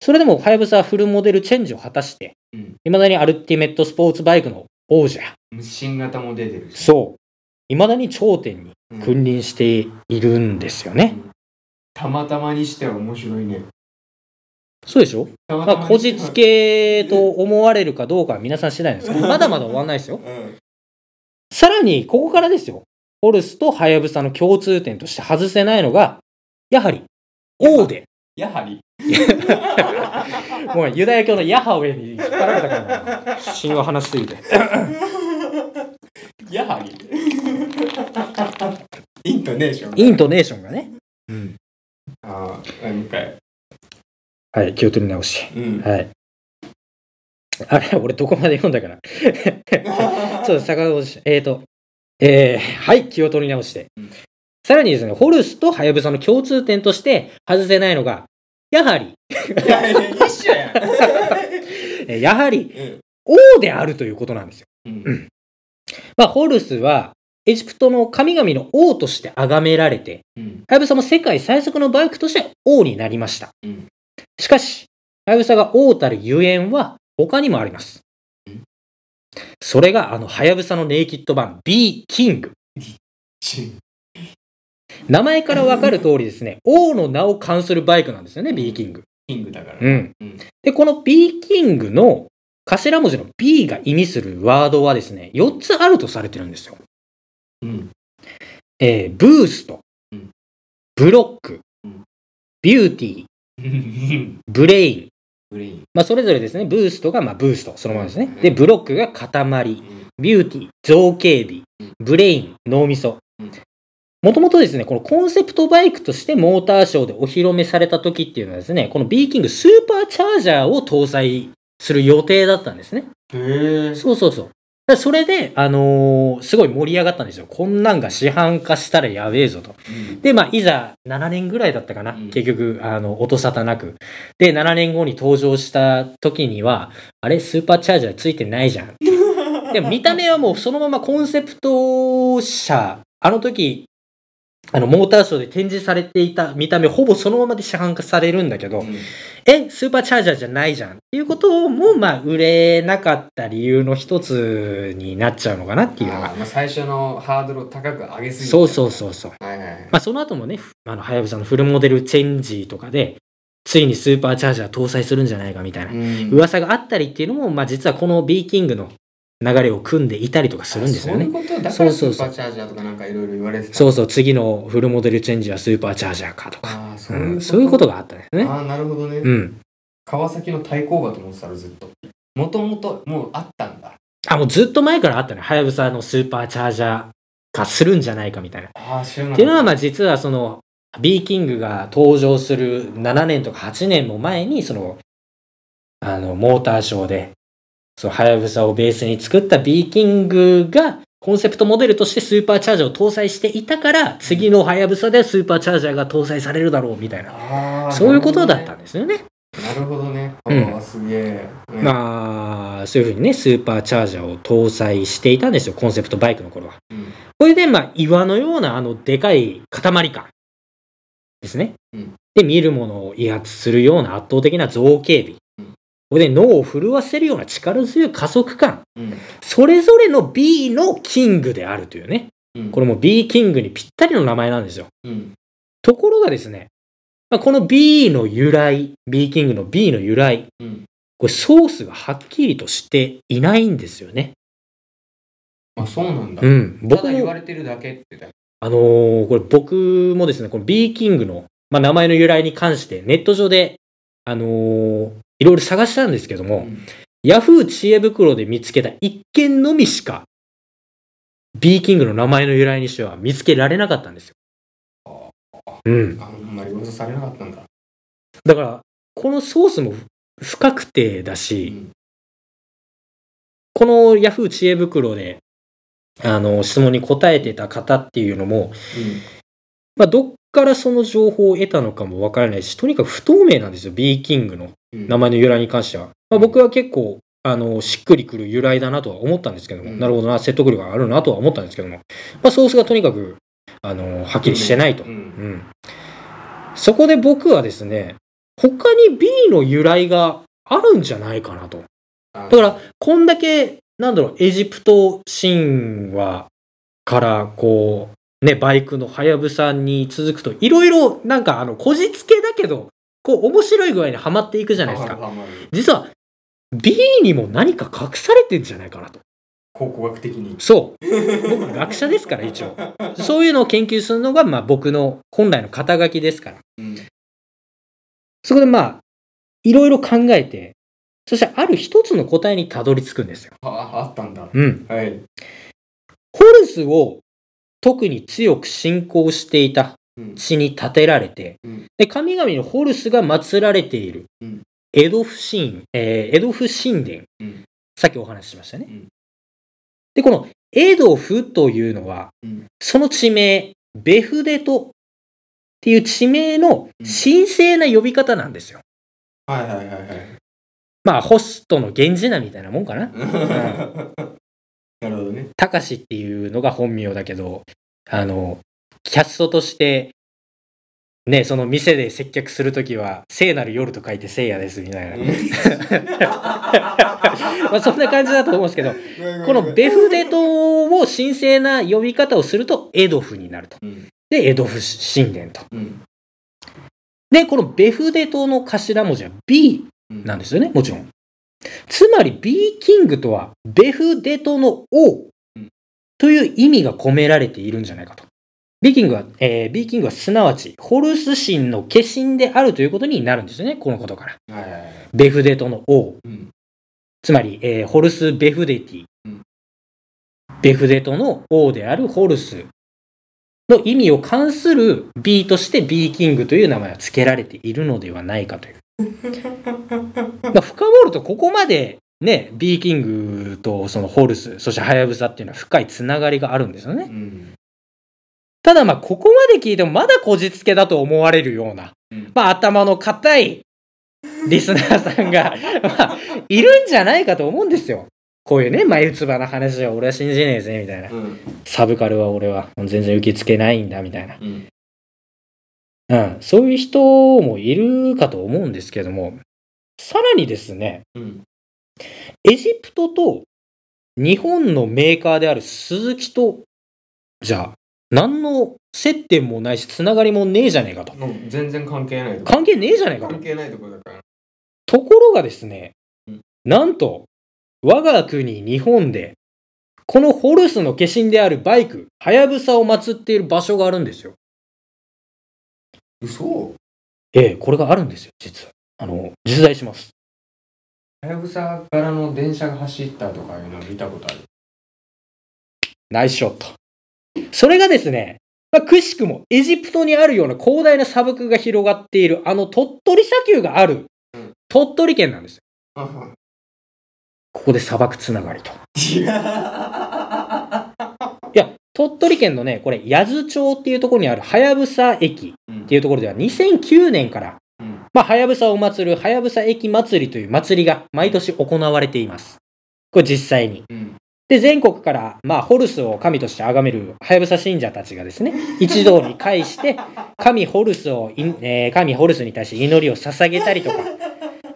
それでも、はやぶさはフルモデルチェンジを果たして、うん未だにアルティメットスポーツバイクの王者。新型も出てるし。そう。未だに頂点にうん君臨しているんですよね。たまたまにしては面白いね。そうでしょ？たままあ、こじつけと思われるかどうかは皆さん次第ですけど、まだまだ終わんないですよ。うん。さらに、ここからですよ。ホルスとハヤブサの共通点として外せないのが、やはり、王でやはり。もうユダヤ教のヤハウェに引っ張られたからな。神話話しすぎて。やはり。イントネーション。イントネーションがね。うん。ああ、もう一回。はい、気を取り直して。うん。はい。あれ、俺どこまで読んだかな。ちょっと遡っーと、えー、はい、気を取り直してうん。さらにですね、ホルスとハヤブサの共通点として外せないのが、やはり、いやいや、一緒や はり、うん王であるということなんですよ。うん。まあ、ホルスは、エジプトの神々の王として崇められて、うん。ハヤブサも世界最速のバイクとして王になりました。うんしかし、ハヤブサが王たるゆえんは他にもありますうん。それがあのハヤブサのネイキッド版 B キング。名前からわかる通りですね、王の名を冠するバイクなんですよね、B キング。キングだから。うん。うん。で、この B キングの頭文字の B が意味するワードはですね、4つあるとされてるんですよ。うん。えー、ブーストうん、ブロックうん、ビューティー、うん。ブレイン。まあ、それぞれですね、ブーストがまあブースト、そのままですね。う。ん。で、ブロックが塊、ビューティー、造形美。うん、ブレイン、脳みそ。うん。もともとですね、このコンセプトバイクとしてモーターショーでお披露目された時っていうのはですね、この B キングスーパーチャージャーを搭載する予定だったんですね。へえ。そうそうそう。それで、あのーすごい盛り上がったんですよ。こんなんが市販化したらやべえぞと。うん。で、まあ、いざ、7年ぐらいだったかな。うん結局、あの、音沙汰なく。で、7年後に登場した時には、あれ、スーパーチャージャーついてないじゃん。でも見た目はもうそのままコンセプト車、あの時、あの、モーターショーで展示されていた見た目、ほぼそのままで市販化されるんだけど、え、スーパーチャージャーじゃないじゃんっていうことも、まあ、売れなかった理由の一つになっちゃうのかなっていうのが。あーまあ最初のハードルを高く上げすぎたそうそうそうそう。はいはいはい。まあ、その後もね、あの、はやぶさのフルモデルチェンジとかで、ついにスーパーチャージャー搭載するんじゃないかみたいなうん噂があったりっていうのも、まあ、実はこの B キングの流れを組んでいたりとかするんですよね。そういうこと？だからスそうそうそうーパーチャージャーとかなんかいろいろ言われてた。そうそう、次のフルモデルチェンジはスーパーチャージャーかとか、そういううんこと？そういうことがあったんですね。ああ、なるほどね。うん。川崎の対抗馬と思ってたらずっと。もともともうあったんだ。あ、もうずっと前からあったね。はやぶさのスーパーチャージャー化するんじゃないかみたいな。ああ、知らなかったっていうのは、まあ実はその、B キングが登場する7年とか8年も前に、その、あの、モーターショーで、その、はやぶさをベースに作った B キングが、コンセプトモデルとしてスーパーチャージャーを搭載していたから、次のはやぶさでスーパーチャージャーが搭載されるだろうみたいな、そういうことだったんですよね。なるほどね。うんすげえ。うんまあ、そういうふうにね、スーパーチャージャーを搭載していたんですよ、コンセプトバイクの頃は。うんこれで、まあ、岩のようなあのでかい塊感ですね。うんで、見るものを威圧するような圧倒的な造形美。で脳を震わせるような力強い加速感。うんそれぞれの B のキングであるというね。うんこれも B キングにぴったりの名前なんですよ。うんところがですね、まあ、この B の由来、B キングの B の由来、うんこれソースがはっきりとしていないんですよね。あ、そうなんだ。うん。僕もただ言われてるだけってだけ。あのーこれ僕もですね、この B キングの、まあ、名前の由来に関してネット上で、あのーいろいろ探したんですけども、うん。ヤフー知恵袋で見つけた一件のみしか B キングの名前の由来にしては見つけられなかったんですよ。うん。あほんまに噂されなかったんだ。だから、このソースも不確定だうし、ん。このヤフー知恵袋で、あの、質問に答えてた方っていうのも、まあ、どっからその情報を得たのかもわからないし、とにかく不透明なんですよ、B キングの。うん名前の由来に関しては。まあ、僕は結構、あの、しっくりくる由来だなとは思ったんですけども、うんなるほどな、説得力があるなとは思ったんですけども、まあ、ソースがとにかく、あの、はっきりしてないと。ううんん。そこで僕はですね、他に B の由来があるんじゃないかなと。だだから、こんだけ、なんだろう、エジプト神話から、こう、ね、バイクのハヤブサに続くと、いろいろ、なんか、あの、こじつけだけど、こう、面白い具合にはまっていくじゃないですか。実は、B にも何か隠されてんじゃないかなと。考古学的に。そう。僕、学者ですから、一応。そういうのを研究するのが、まあ、僕の本来の肩書きですから。うんそこでまあ、いろいろ考えて、そしてある一つの答えにたどり着くんですよ。ああったんだうん。はいホルスを特に強く信仰していたうん地に建てられて、うん。で、神々のホルスが祀られている。うん、エドフ神、えーエドフ神殿、うん。さっきお話ししましたね。うん。で、このエドフというのは、うん。その地名、ベフデトっていう地名の神聖な呼び方なんですよ。はいはいはいはい。まあ、ホストの源氏名みたいなもんかな。なるほどね。たかしっていうのが本名だけど、あの、キャストとして、ね、その店で接客するときは、聖なる夜と書いて聖夜ですみたいな。まあそんな感じだと思うんですけど、このベフデトを神聖な呼び方をするとエドフになると。うんで、エドフ神殿と。うんで、このベフデトの頭文字は B うんなんですよね、もちろん。つまり B キングとはベフデトの王うんという意味が込められているんじゃないかと。B キングは、えー、B キングはすなわちホルス神の化身であるということになるんですよね、このことから。はいはいはいベフデトの王。うんつまり、えーホルス・ベフデティ、うんベフデトの王であるホルスの意味を冠する B として B キングという名前は付けられているのではないかという。まあ、深掘るとここまでね、B キングとそのホルス、そしてハヤブサっていうのは深いつながりがあるんですよね。うんただまあここまで聞いてもまだこじつけだと思われるような、うんまあ頭の固いリスナーさんが、まあ、いるんじゃないかと思うんですよ。こういうね、眉唾な話は俺は信じねえぜ、みたいな。うんサブカルは俺は全然受け付けないんだ、みたいな。うんうん。そういう人もいるかと思うんですけども、さらにですね、うんエジプトと日本のメーカーである鈴木と、じゃあ、何の接点もないし、つながりもねえじゃねえかと。全然関係ないとこ関係ねえじゃねえかと関。係ないとこだからところがですねうん、なんと、我が国日本で、このホルスの化身であるバイク、ハヤブサを祀っている場所があるんですよ。嘘ええ、これがあるんですよ、実は。あの、実在します。はやぶさからの電車が走ったとかいうの見たことあるナイスショット。それがですね、まあ、くしくもエジプトにあるような広大な砂漠が広がっているあの鳥取砂丘があるうん鳥取県なんですここで砂漠つながりと。いや、鳥取県のね、これ、八頭町っていうところにあるはやぶさ駅っていうところでは2009年から、うんまあ、はやぶさを祭るはやぶさ駅祭りという祭りが毎年行われています。これ実際に。うんで、全国から、まあ、ホルスを神として崇めるはやぶさ信者たちがですね、一堂に会して、神ホルスをい、えー神ホルスに対して祈りを捧げたりとか、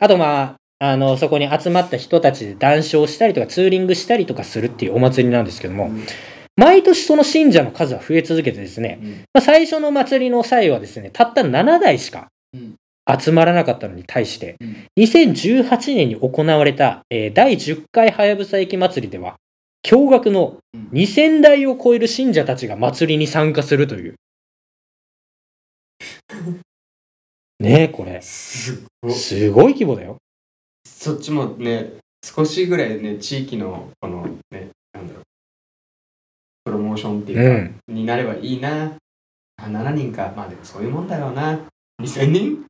あとまあ、あの、そこに集まった人たちで談笑したりとか、ツーリングしたりとかするっていうお祭りなんですけども、うん。毎年その信者の数は増え続けてですね、うん。まあ、最初の祭りの際はですね、たった7台しかうん。集まらなかったのに対して、うん。2018年に行われた、えー第10回はやぶさ駅祭りでは、驚愕のうん。2000台を超える信者たちが祭りに参加するという。ねえ、これ。すごいすごい規模だよ。そっちもね少しぐらいね地域のこのねなんだろう。プロモーションっていうか、うん。になればいいな。あ7人か。まあでもそういうもんだろうな。2000人？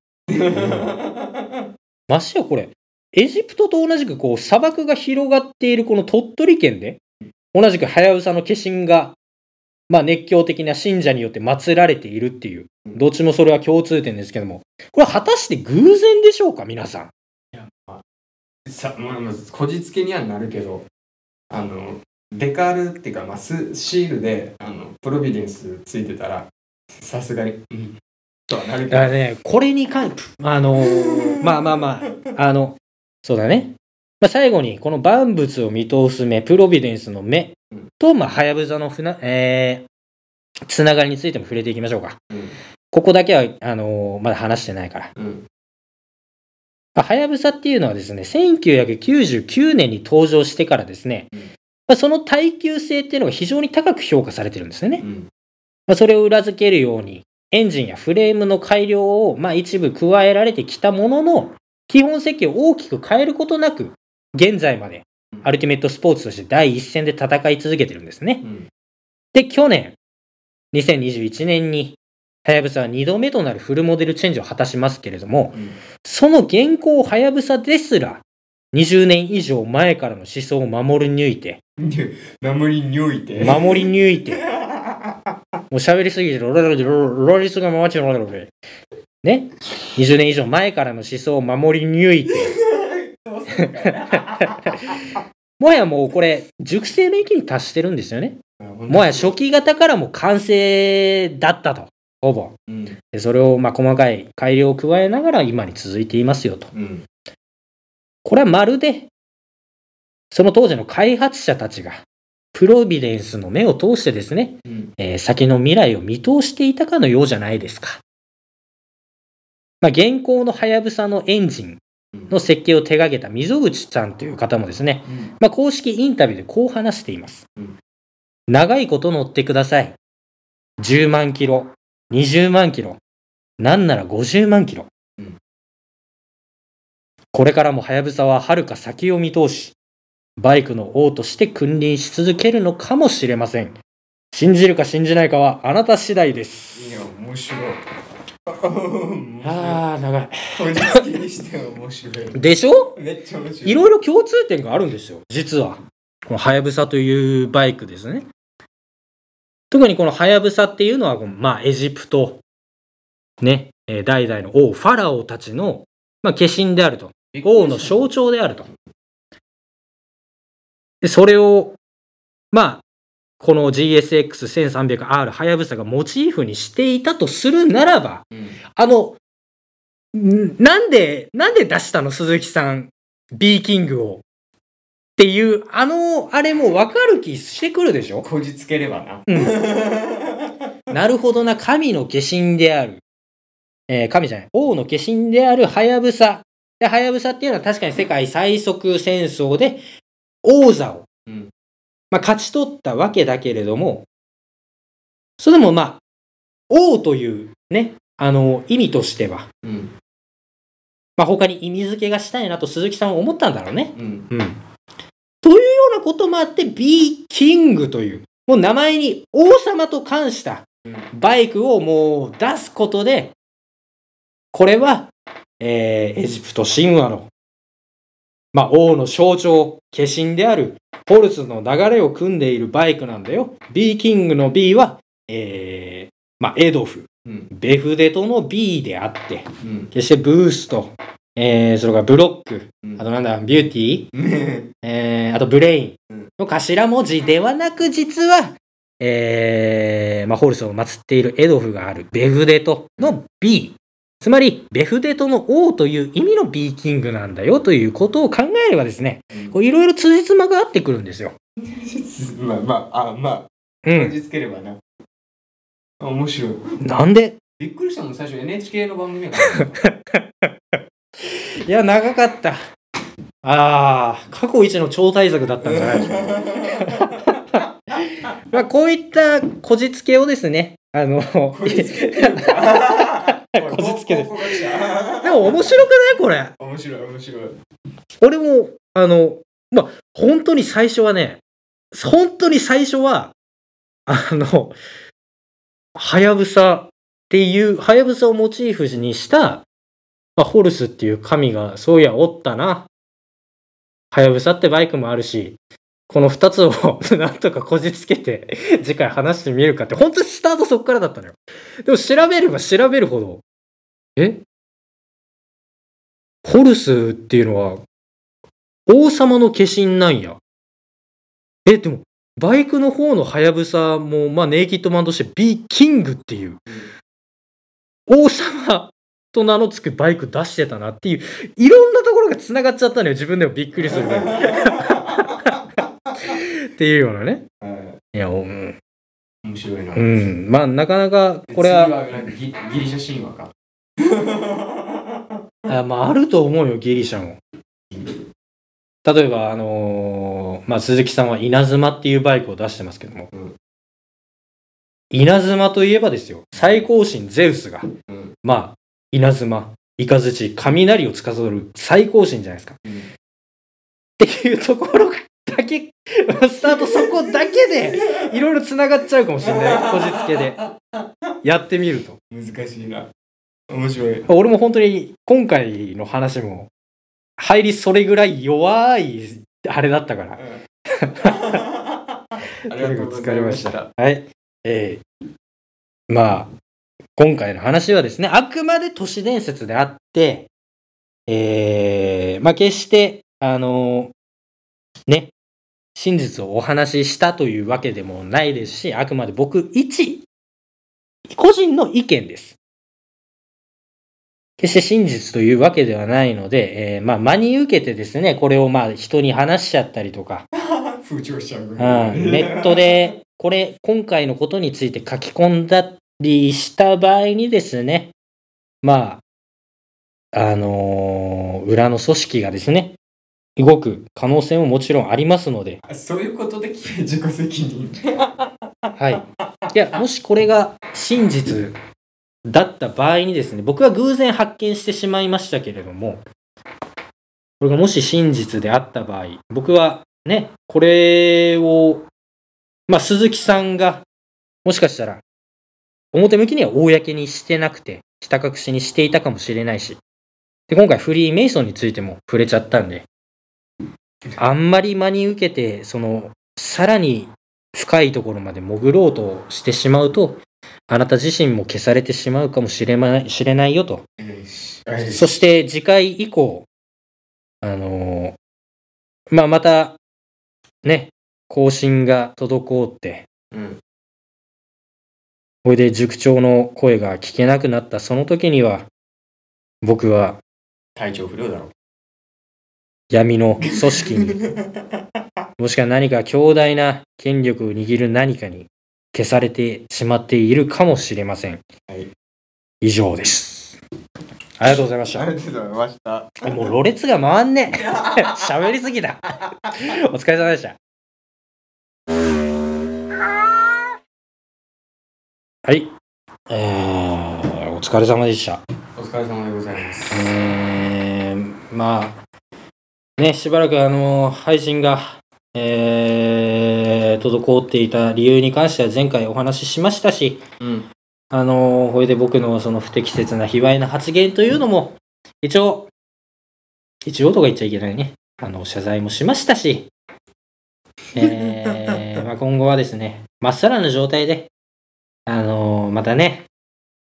ましてやこれ、エジプトと同じくこう砂漠が広がっているこの鳥取県で、同じくハヤブサの化身が、まあ熱狂的な信者によって祀られているっていう、どっちもそれは共通点ですけども、これは果たして偶然でしょうか、皆さん。さまあまあこじつけにはなるけどあのデカールっていうか、まあ、スシールであのプロビデンスついてたらさすがにうんとはなるけどだからね、これに関、あのー まあまあまあ、あの、そうだね。まあ、最後に、この万物を見通す目、プロビデンスの目と、まあ、はやぶさの船、えー、つながりについても触れていきましょうか。うんここだけは、あのーまだ話してないから。はやぶさっていうのはですね、1999年に登場してからですね、うんまあ、その耐久性っていうのが非常に高く評価されてるんですよね。うんまあ、それを裏付けるように、エンジンやフレームの改良を、まあ、一部加えられてきたものの、基本設計を大きく変えることなく、現在までアルティメットスポーツとして第一線で戦い続けてるんですね。うん。で、去年、2021年に、はやぶさは2度目となるフルモデルチェンジを果たしますけれども、うん。その現行はやぶさですら、20年以上前からの思想を守り抜いて、守りにおいて。守り抜いて、もう喋りすぎて、ロロロロロリスが回っちゃうロロロロね ?20 年以上前からの思想を守り抜いて、もはやもうこれ、熟成の域に達してるんですよね。もはや初期型からも完成だったと。ほぼ。うんでそれをまあ細かい改良を加えながら今に続いていますよと。うんこれはまるで、その当時の開発者たちが、プロビデンスの目を通してですね、うんえー先の未来を見通していたかのようじゃないですか。まあ、現行のはやぶさのエンジンの設計を手掛けた溝口さんという方もですね、うんまあ、公式インタビューでこう話しています。うん長いこと乗ってください。10万キロ、20万キロ、なんなら50万キロ。うんこれからもはやぶさは遥か先を見通し、バイクの王として君臨し続けるのかもしれません。信じるか信じないかはあなた次第です。いや面白いあー、長い。こじつけにしては面白いでしょ？めっちゃ面白いいろいろ共通点があるんですよ、実は。このはやぶさというバイクですね。特にこのはやぶさっていうのは、まあ、エジプト、ね、えー代々の王、ファラオたちの、まあ、化身であると。王の象徴であると。で、それを、まあ、この GSX1300R はやぶさがモチーフにしていたとするならば、うん。あの、んなんで、なんで出したの？鈴木さん、B キングを。っていう、あの、あれもわかる気してくるでしょ？こじつければな。なるほどな、神の化身である。えー神じゃない、王の化身であるハヤブサ。で、ハヤブサっていうのは確かに世界最速戦争で王座を、うんまあ、勝ち取ったわけだけれども、それでもまあ、王というね、あの、意味としては、うんまあ、他に意味付けがしたいなと鈴木さんは思ったんだろうね。うんうん。というようなこともあって、B キングという、もう名前に王様と冠したうんバイクをもう出すことで、これは、えーエジプト神話の、まあ、王の象徴、化身である、ホルスの流れを汲んでいるバイクなんだよ。B キングの B は、えーまあ、エドフ、うん。ベフデトの B であって、うん。決してブースト、えー、それからブロック、うん。あとなんだ、ビューティー、ねえー、あとブレイン。うん。の頭文字ではなく、実は、えー、まあ、ホルスを祀っているエドフがあるベフデトの B。つまり、ベフデトの王という意味の B キングなんだよということを考えればですね、こういろいろ辻褄が合ってくるんですよ。まあまああまあうこん。じつければなあ面白いなんで？びっくりしたもん最初 NHK の番組やから いや、長かった。ああ、過去一の超大作だったんじゃない？でしょうか。まあ、こういったこじつけをですね、あの、こじつけですでも面白くないこれ。面白い面白い俺も、あの、まあ、本当に最初はね、本当に最初は、あの、はやぶさっていう、はやぶさをモチーフにした、まあ、ホルスっていう神が、そういや、おったな。はやぶさってバイクもあるし、この二つを なんとかこじつけて、次回話してみるかって、本当にスタートそっからだったのよ。でも調べれば調べるほど、え？ホルスっていうのは、王様の化身なんや。え、でも、バイクの方のハヤブサも、まあ、ネイキッドマンとして B キングっていう、王様と名の付くバイク出してたなっていう、いろんなところが繋がっちゃったのよ。自分でもびっくりするぐら。っていうようなね。はいや、うん。面白いなうん。まあ、なかなか、これは、次なんかギギリシャ神話か あまあ、あると思うよ、ギリシャも。例えば、あのーまあ、鈴木さんは稲妻っていうバイクを出してますけども、うん稲妻といえばですよ、最高神ゼウスが、うんまあ、稲妻、雷、雷を司る最高神じゃないですか。うんっていうところだけ、スタートそこだけで、いろいろ繋がっちゃうかもしれない。こじつけで。やってみると。難しいな面白い俺も本当に今回の話も、入りそれぐらい弱い、あれだったから。とうございましたはい。えーまあ、今回の話はですね、あくまで都市伝説であって、えーまあ決して、あのね、真実をお話ししたというわけでもないですし、あくまで僕一、個人の意見です。決して真実というわけではないので、えーまあ真に受けてですね、これをまあ人に話しちゃったりとか、風潮しちゃううん、ネットで、これ、今回のことについて書き込んだりした場合にですね、まあ、あのー裏の組織がですね、動く可能性ももちろんありますので、あそういうことで自己責任。はい。いや、もしこれが真実だった場合にですね、僕は偶然発見してしまいましたけれども、これがもし真実であった場合、僕はね、これを、まあ、鈴木さんが、もしかしたら、表向きには公にしてなくて、ひた隠しにしていたかもしれないし、で、今回フリーメイソンについても触れちゃったんで、あんまり真に受けて、その、さらに深いところまで潜ろうとしてしまうと、あなた自身も消されてしまうかもしれない知れないよと。そして次回以降、あのーまあ、また、ね、更新が滞って、うん。これで塾長の声が聞けなくなったその時には、僕は体調不良だろ闇の組織に、もしくは何か強大な権力を握る何かに消されてしまっているかもしれません。はい以上です。ありがとうございました。りがとうございましたえもうろれつが回んねえ。喋りすぎだ。お疲れ様でした。はい。えー、お疲れ様でした。お疲れ様でございますえー、まあ、ね、しばらくあの、配信が、えー、滞っていた理由に関しては前回お話ししましたし、うんあの、これで僕のその不適切な卑猥な発言というのも、一応、一応とか言っちゃいけないね。あの、謝罪もしましたし、えー、まあ今後はですね、まっさらな状態で、あのまたね、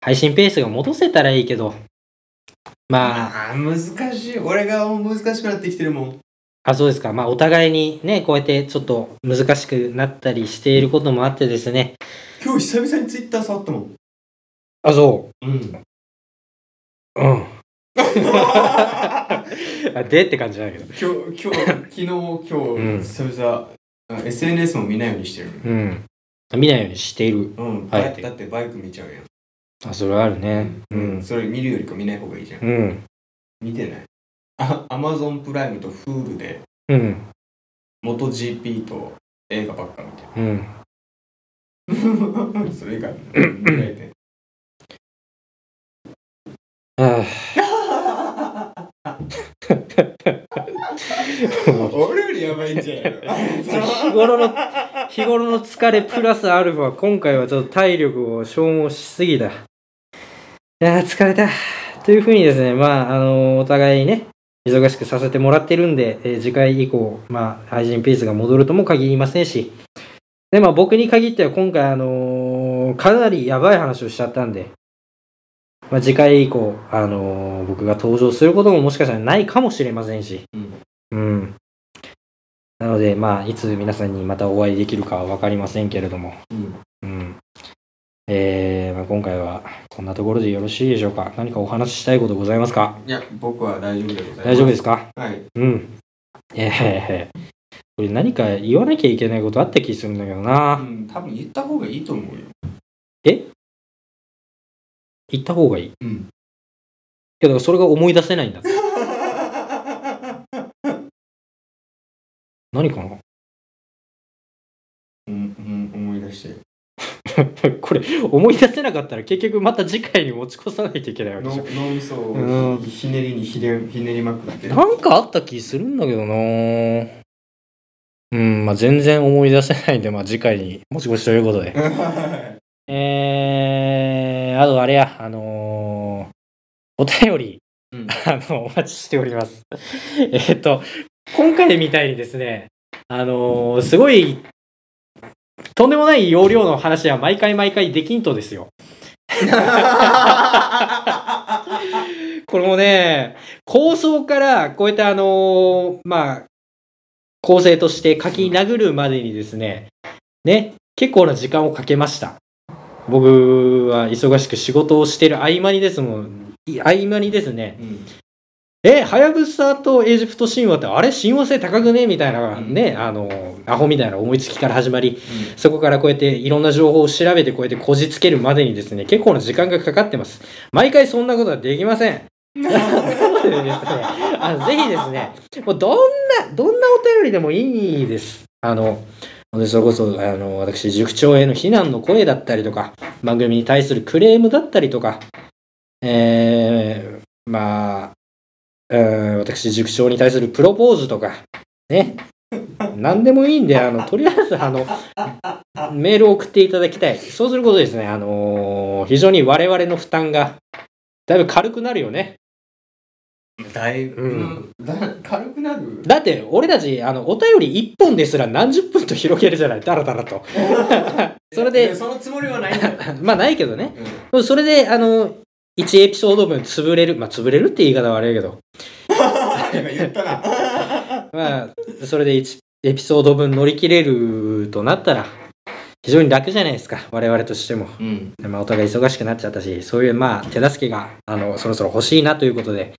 配信ペースが戻せたらいいけど、まあ、難しい俺が難しくなってきてるもんあ、そうですか。まあ、お互いにね、こうやってちょっと難しくなったりしていることもあってですね。今日久々にツイッター触ったもんあ、そうんう。うん。あでって感じだけど。今日今日昨日今日、うん久々あ SNS も見ないようにしてるうん。見ないようにしている。うん、はいだだってバイク見ちゃうやんあ、それはあるね。うん。それ見るよりか見ない方がいいじゃん、うん。見てないあアマゾンプライムと Hulu でうん。元 GP と映画ばっか見てうん。る それ以外見ないであ俺よりやばいんじゃない日頃の、日頃の疲れプラスアルファ、今回はちょっと体力を消耗しすぎた。いや、疲れた。というふうにですね、まあ、あのお互いね、忙しくさせてもらってるんで、えー次回以降、まあ、配信ペースが戻るとも限りませんし、で、まあ、僕に限っては今回、あのーかなりやばい話をしちゃったんで、まあ、次回以降、あのー僕が登場することももしかしたらないかもしれませんし、うん。うん。なので、まあ、いつ皆さんにまたお会いできるかは分かりませんけれども、うん。うん。えーまあ、今回はこんなところでよろしいでしょうか。何かお話ししたいことございますか？いや僕は大丈夫でございます。大丈夫ですか？はい。うん。ええこれ何か言わなきゃいけないことあった気するんだけどうな。ん多分言った方がいいと思うよ。え？言った方がいい。いうん。や、だからそれが思い出せないんだ。って。何かな？うん、うん、思い出して。これ思い出せなかったら結局また次回に持ち越さないといけないわけ脳でしょ脳みそうん。をひねりにひねひねりまくって。なんかあった気するんだけどな。うん、まあ全然思い出せないんで、まあ次回に持ち越しということで。えー、あとあれや、あのーお便り、うん あの、お待ちしております。えっと、今回みたいにですね、あのーすごい、とんでもない容量の話は毎回毎回できんとですよ。これもね、構想からこうやってあのーまあ、構成として書き殴るまでにですね、ね、結構な時間をかけました。僕は忙しく仕事をしてる合間にですもん、い合間にですね、うん。え、はやぶさとエジプト神話ってあれ？親和性高くね？みたいなね、あの、アホみたいな思いつきから始まり、そこからこうやっていろんな情報を調べてこうやってこじつけるまでにですね、結構な時間がかかってます。毎回そんなことはできません。ですね、あのぜひですね、もうどんな、どんなお便りでもいいです。あの、それこそ、あの、私、塾長への非難の声だったりとか、番組に対するクレームだったりとか、えー、まあ、うん私、塾長に対するプロポーズとか、ね、何でもいいんで、あの、とりあえず、あの、メールを送っていただきたい。そうすることですね、あの非常に我々の負担が、だいぶ軽くなるよね。だいぶ、うんだ軽くなる？だって、俺たち、あの、お便り1本ですら何十分と広げるじゃない、だらだらと。それで、そのつもりはないんだよ、まあないけどね。うんそれで、あの、1エピソード分潰れる。まあ、潰れるって言い方は悪いけど。今言ったな まあ、それで1エピソード分乗り切れるとなったら、非常に楽じゃないですか。我々としても。うんまあ、お互い忙しくなっちゃったし、そういう、まあ、手助けが、あの、そろそろ欲しいなということで。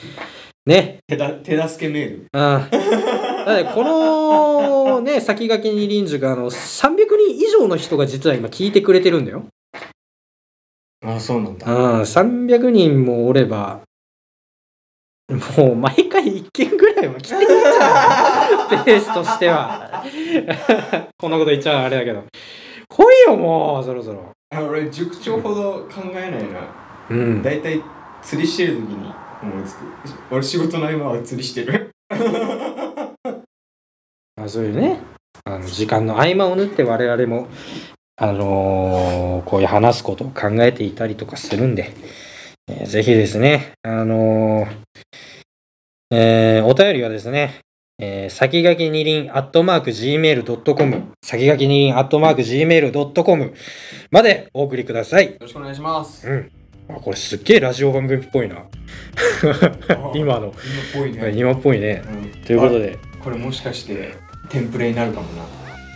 ね。手だ手助けメールうん。だって、この、ね、先駆けに臨塾、あの、300人以上の人が実は今聞いてくれてるんだよ。あそうなんだうん、300人もおれば、もう毎回1件ぐらいは来てるんじゃないペースとしては。こんなこと言っちゃあれだけど。来いよ、もう、そろそろ。あ俺塾長ほど考えないなうん。大体釣りしてる時に思いつく俺仕事の合間は釣りしてるま あ、そういうね、あの時間の合間を縫って我々も、あのーこういう話すことを考えていたりとかするんで、えーぜひですね、あのーえーお便りはですね、えー先駆け二輪アットマーク Gmail.com 先駆け二輪アットマーク Gmail.com までお送りください。よろしくお願いしますうん。あこれすっげえラジオ番組っぽいな。今の。今っぽいね、今っぽいね。うん。ということで、あこれもしかしてテンプレになるかもな。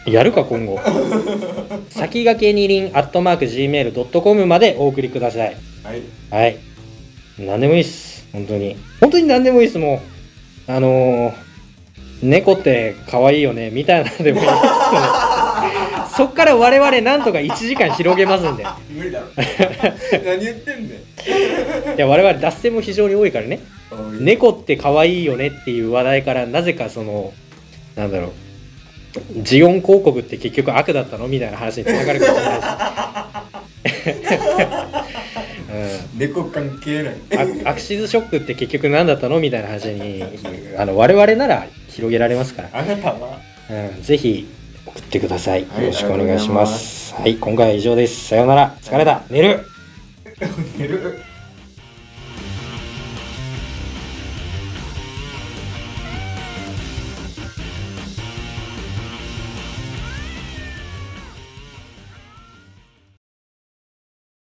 やるか今後。先駆け二輪アットマーク Gmail.com までお送りください。はい。はい。何でもいいっす本当に。本当に何でもいいっすもう。あのー、猫って可愛いよねみたいなのでもいいです そっから我々なんとか1時間広げますんで。い無理だろ。何言ってんだよ。や我々脱線も非常に多いからね。猫って可愛いよねっていう話題からなぜかそのなんだろう。ジオン広告って結局悪だったのみたいな話につながるかもしれないし、猫関係ない。うん、アアクシズショックって結局何だったのみたいな話にあの我々なら広げられますから、あなたは？うん、ぜひ送ってください。よはいろしくお願いします。はい今回は以上です。さようなら。疲れた。寝る。寝る